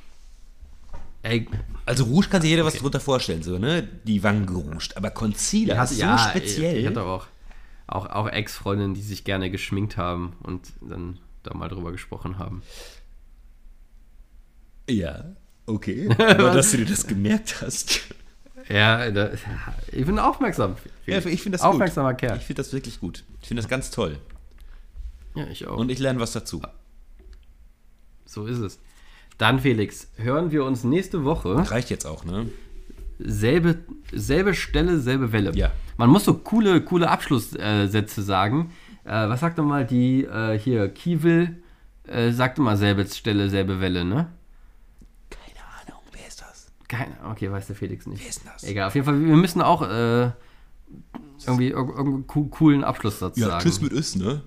Ey, Also Rouge kann sich jeder was drunter vorstellen, so, ne? Die Wangen gerougt. Aber Concealer ist so speziell. Ich hatte auch, auch, auch Ex-Freundinnen, die sich gerne geschminkt haben und dann da mal drüber gesprochen haben. ja, okay. Aber dass du dir das gemerkt hast. Ja, da, ich bin aufmerksam. Ja, ich finde das Aufmerksamer gut. Kerl. Ich finde das wirklich gut. Ich finde das ganz toll. Ja, ich auch. Und ich lerne was dazu. so ist es. Dann, Felix, hören wir uns nächste Woche. Reicht jetzt auch, ne? Selbe, selbe Stelle, selbe Welle. Ja. Man muss so coole, coole Abschlusssätze sagen. Äh, was sagt doch mal die äh, hier, Kiewel, äh, sagt immer selbe Stelle, selbe Welle, ne? Keine Ahnung, wer ist das? Keine, okay, weiß der Felix nicht. Wer ist das? Egal, auf jeden Fall, wir müssen auch äh, irgendwie ir- irgendeinen coo- coolen Abschlusssatz Ja, sagen. tschüss mit Ös, ne?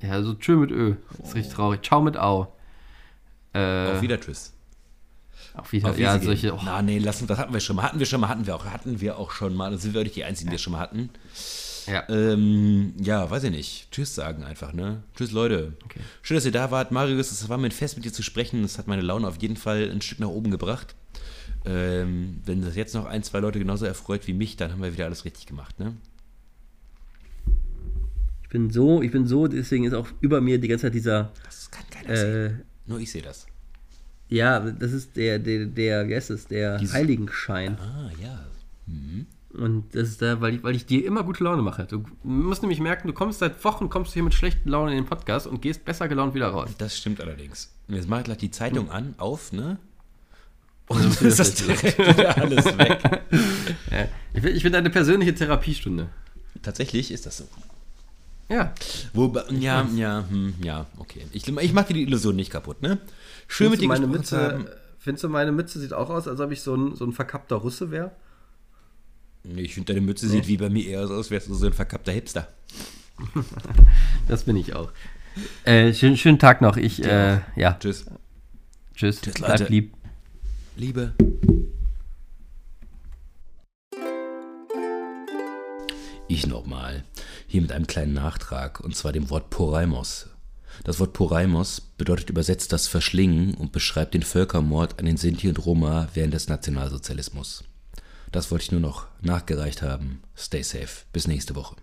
Ja, so tschö mit Ö. Das ist richtig traurig. Ciao mit Au. Äh, Auf wieder tschüss. Auf wieder, Auf ja, Wiedersehen. solche. Oh, Na, nee, lassen, das hatten wir schon mal. Hatten wir schon mal, hatten wir auch, hatten wir auch schon mal. Das sind wir nicht die Einzigen, die das schon mal hatten. ja. Ähm, ja, weiß ich nicht. Tschüss sagen einfach, ne? Tschüss, Leute. Okay. Schön, dass ihr da wart. Marius, es war mir ein Fest, mit dir zu sprechen. Das hat meine Laune auf jeden Fall ein Stück nach oben gebracht. Ähm, wenn das jetzt noch ein, zwei Leute genauso erfreut wie mich, dann haben wir wieder alles richtig gemacht, ne? Ich bin so, ich bin so, deswegen ist auch über mir die ganze Zeit dieser. Das kann keiner sehen. Nur ich sehe das. ja, das ist der, der, der, wie heißt es, der Dieses- Heiligenschein. Ah, ja. Mhm. Und das ist da, weil ich, weil ich dir immer gute Laune mache. Du musst nämlich merken, du kommst seit Wochen, kommst du hier mit schlechten Laune in den Podcast und gehst besser gelaunt wieder raus. Das stimmt allerdings. Jetzt mache ich gleich die Zeitung an, auf, ne? Und dann ist das direkt wieder alles weg. ja. Ich will, ich will eine persönliche Therapiestunde. Tatsächlich ist das so. Ja. Wobei, ja, ja, hm, ja, okay. Ich, ich mache dir die Illusion nicht kaputt, ne? Schön Findest mit dir meine Mütze. Findest du, meine Mütze sieht auch aus, als ob ich so ein, so ein verkappter Russe wäre? Nee, ich finde, deine Mütze sieht wie bei mir eher aus, als wärst du so ein verkappter Hipster. Das bin ich auch. Äh, schönen, schönen Tag noch. Ich, äh, ja. Tschüss. Tschüss. Tschüss, Leute. lieb. Liebe. Ich nochmal. Hier mit einem kleinen Nachtrag, und zwar dem Wort Poraimos. Das Wort Poraimos bedeutet übersetzt das Verschlingen und beschreibt den Völkermord an den Sinti und Roma während des Nationalsozialismus. Das wollte ich nur noch nachgereicht haben. Stay safe. Bis nächste Woche.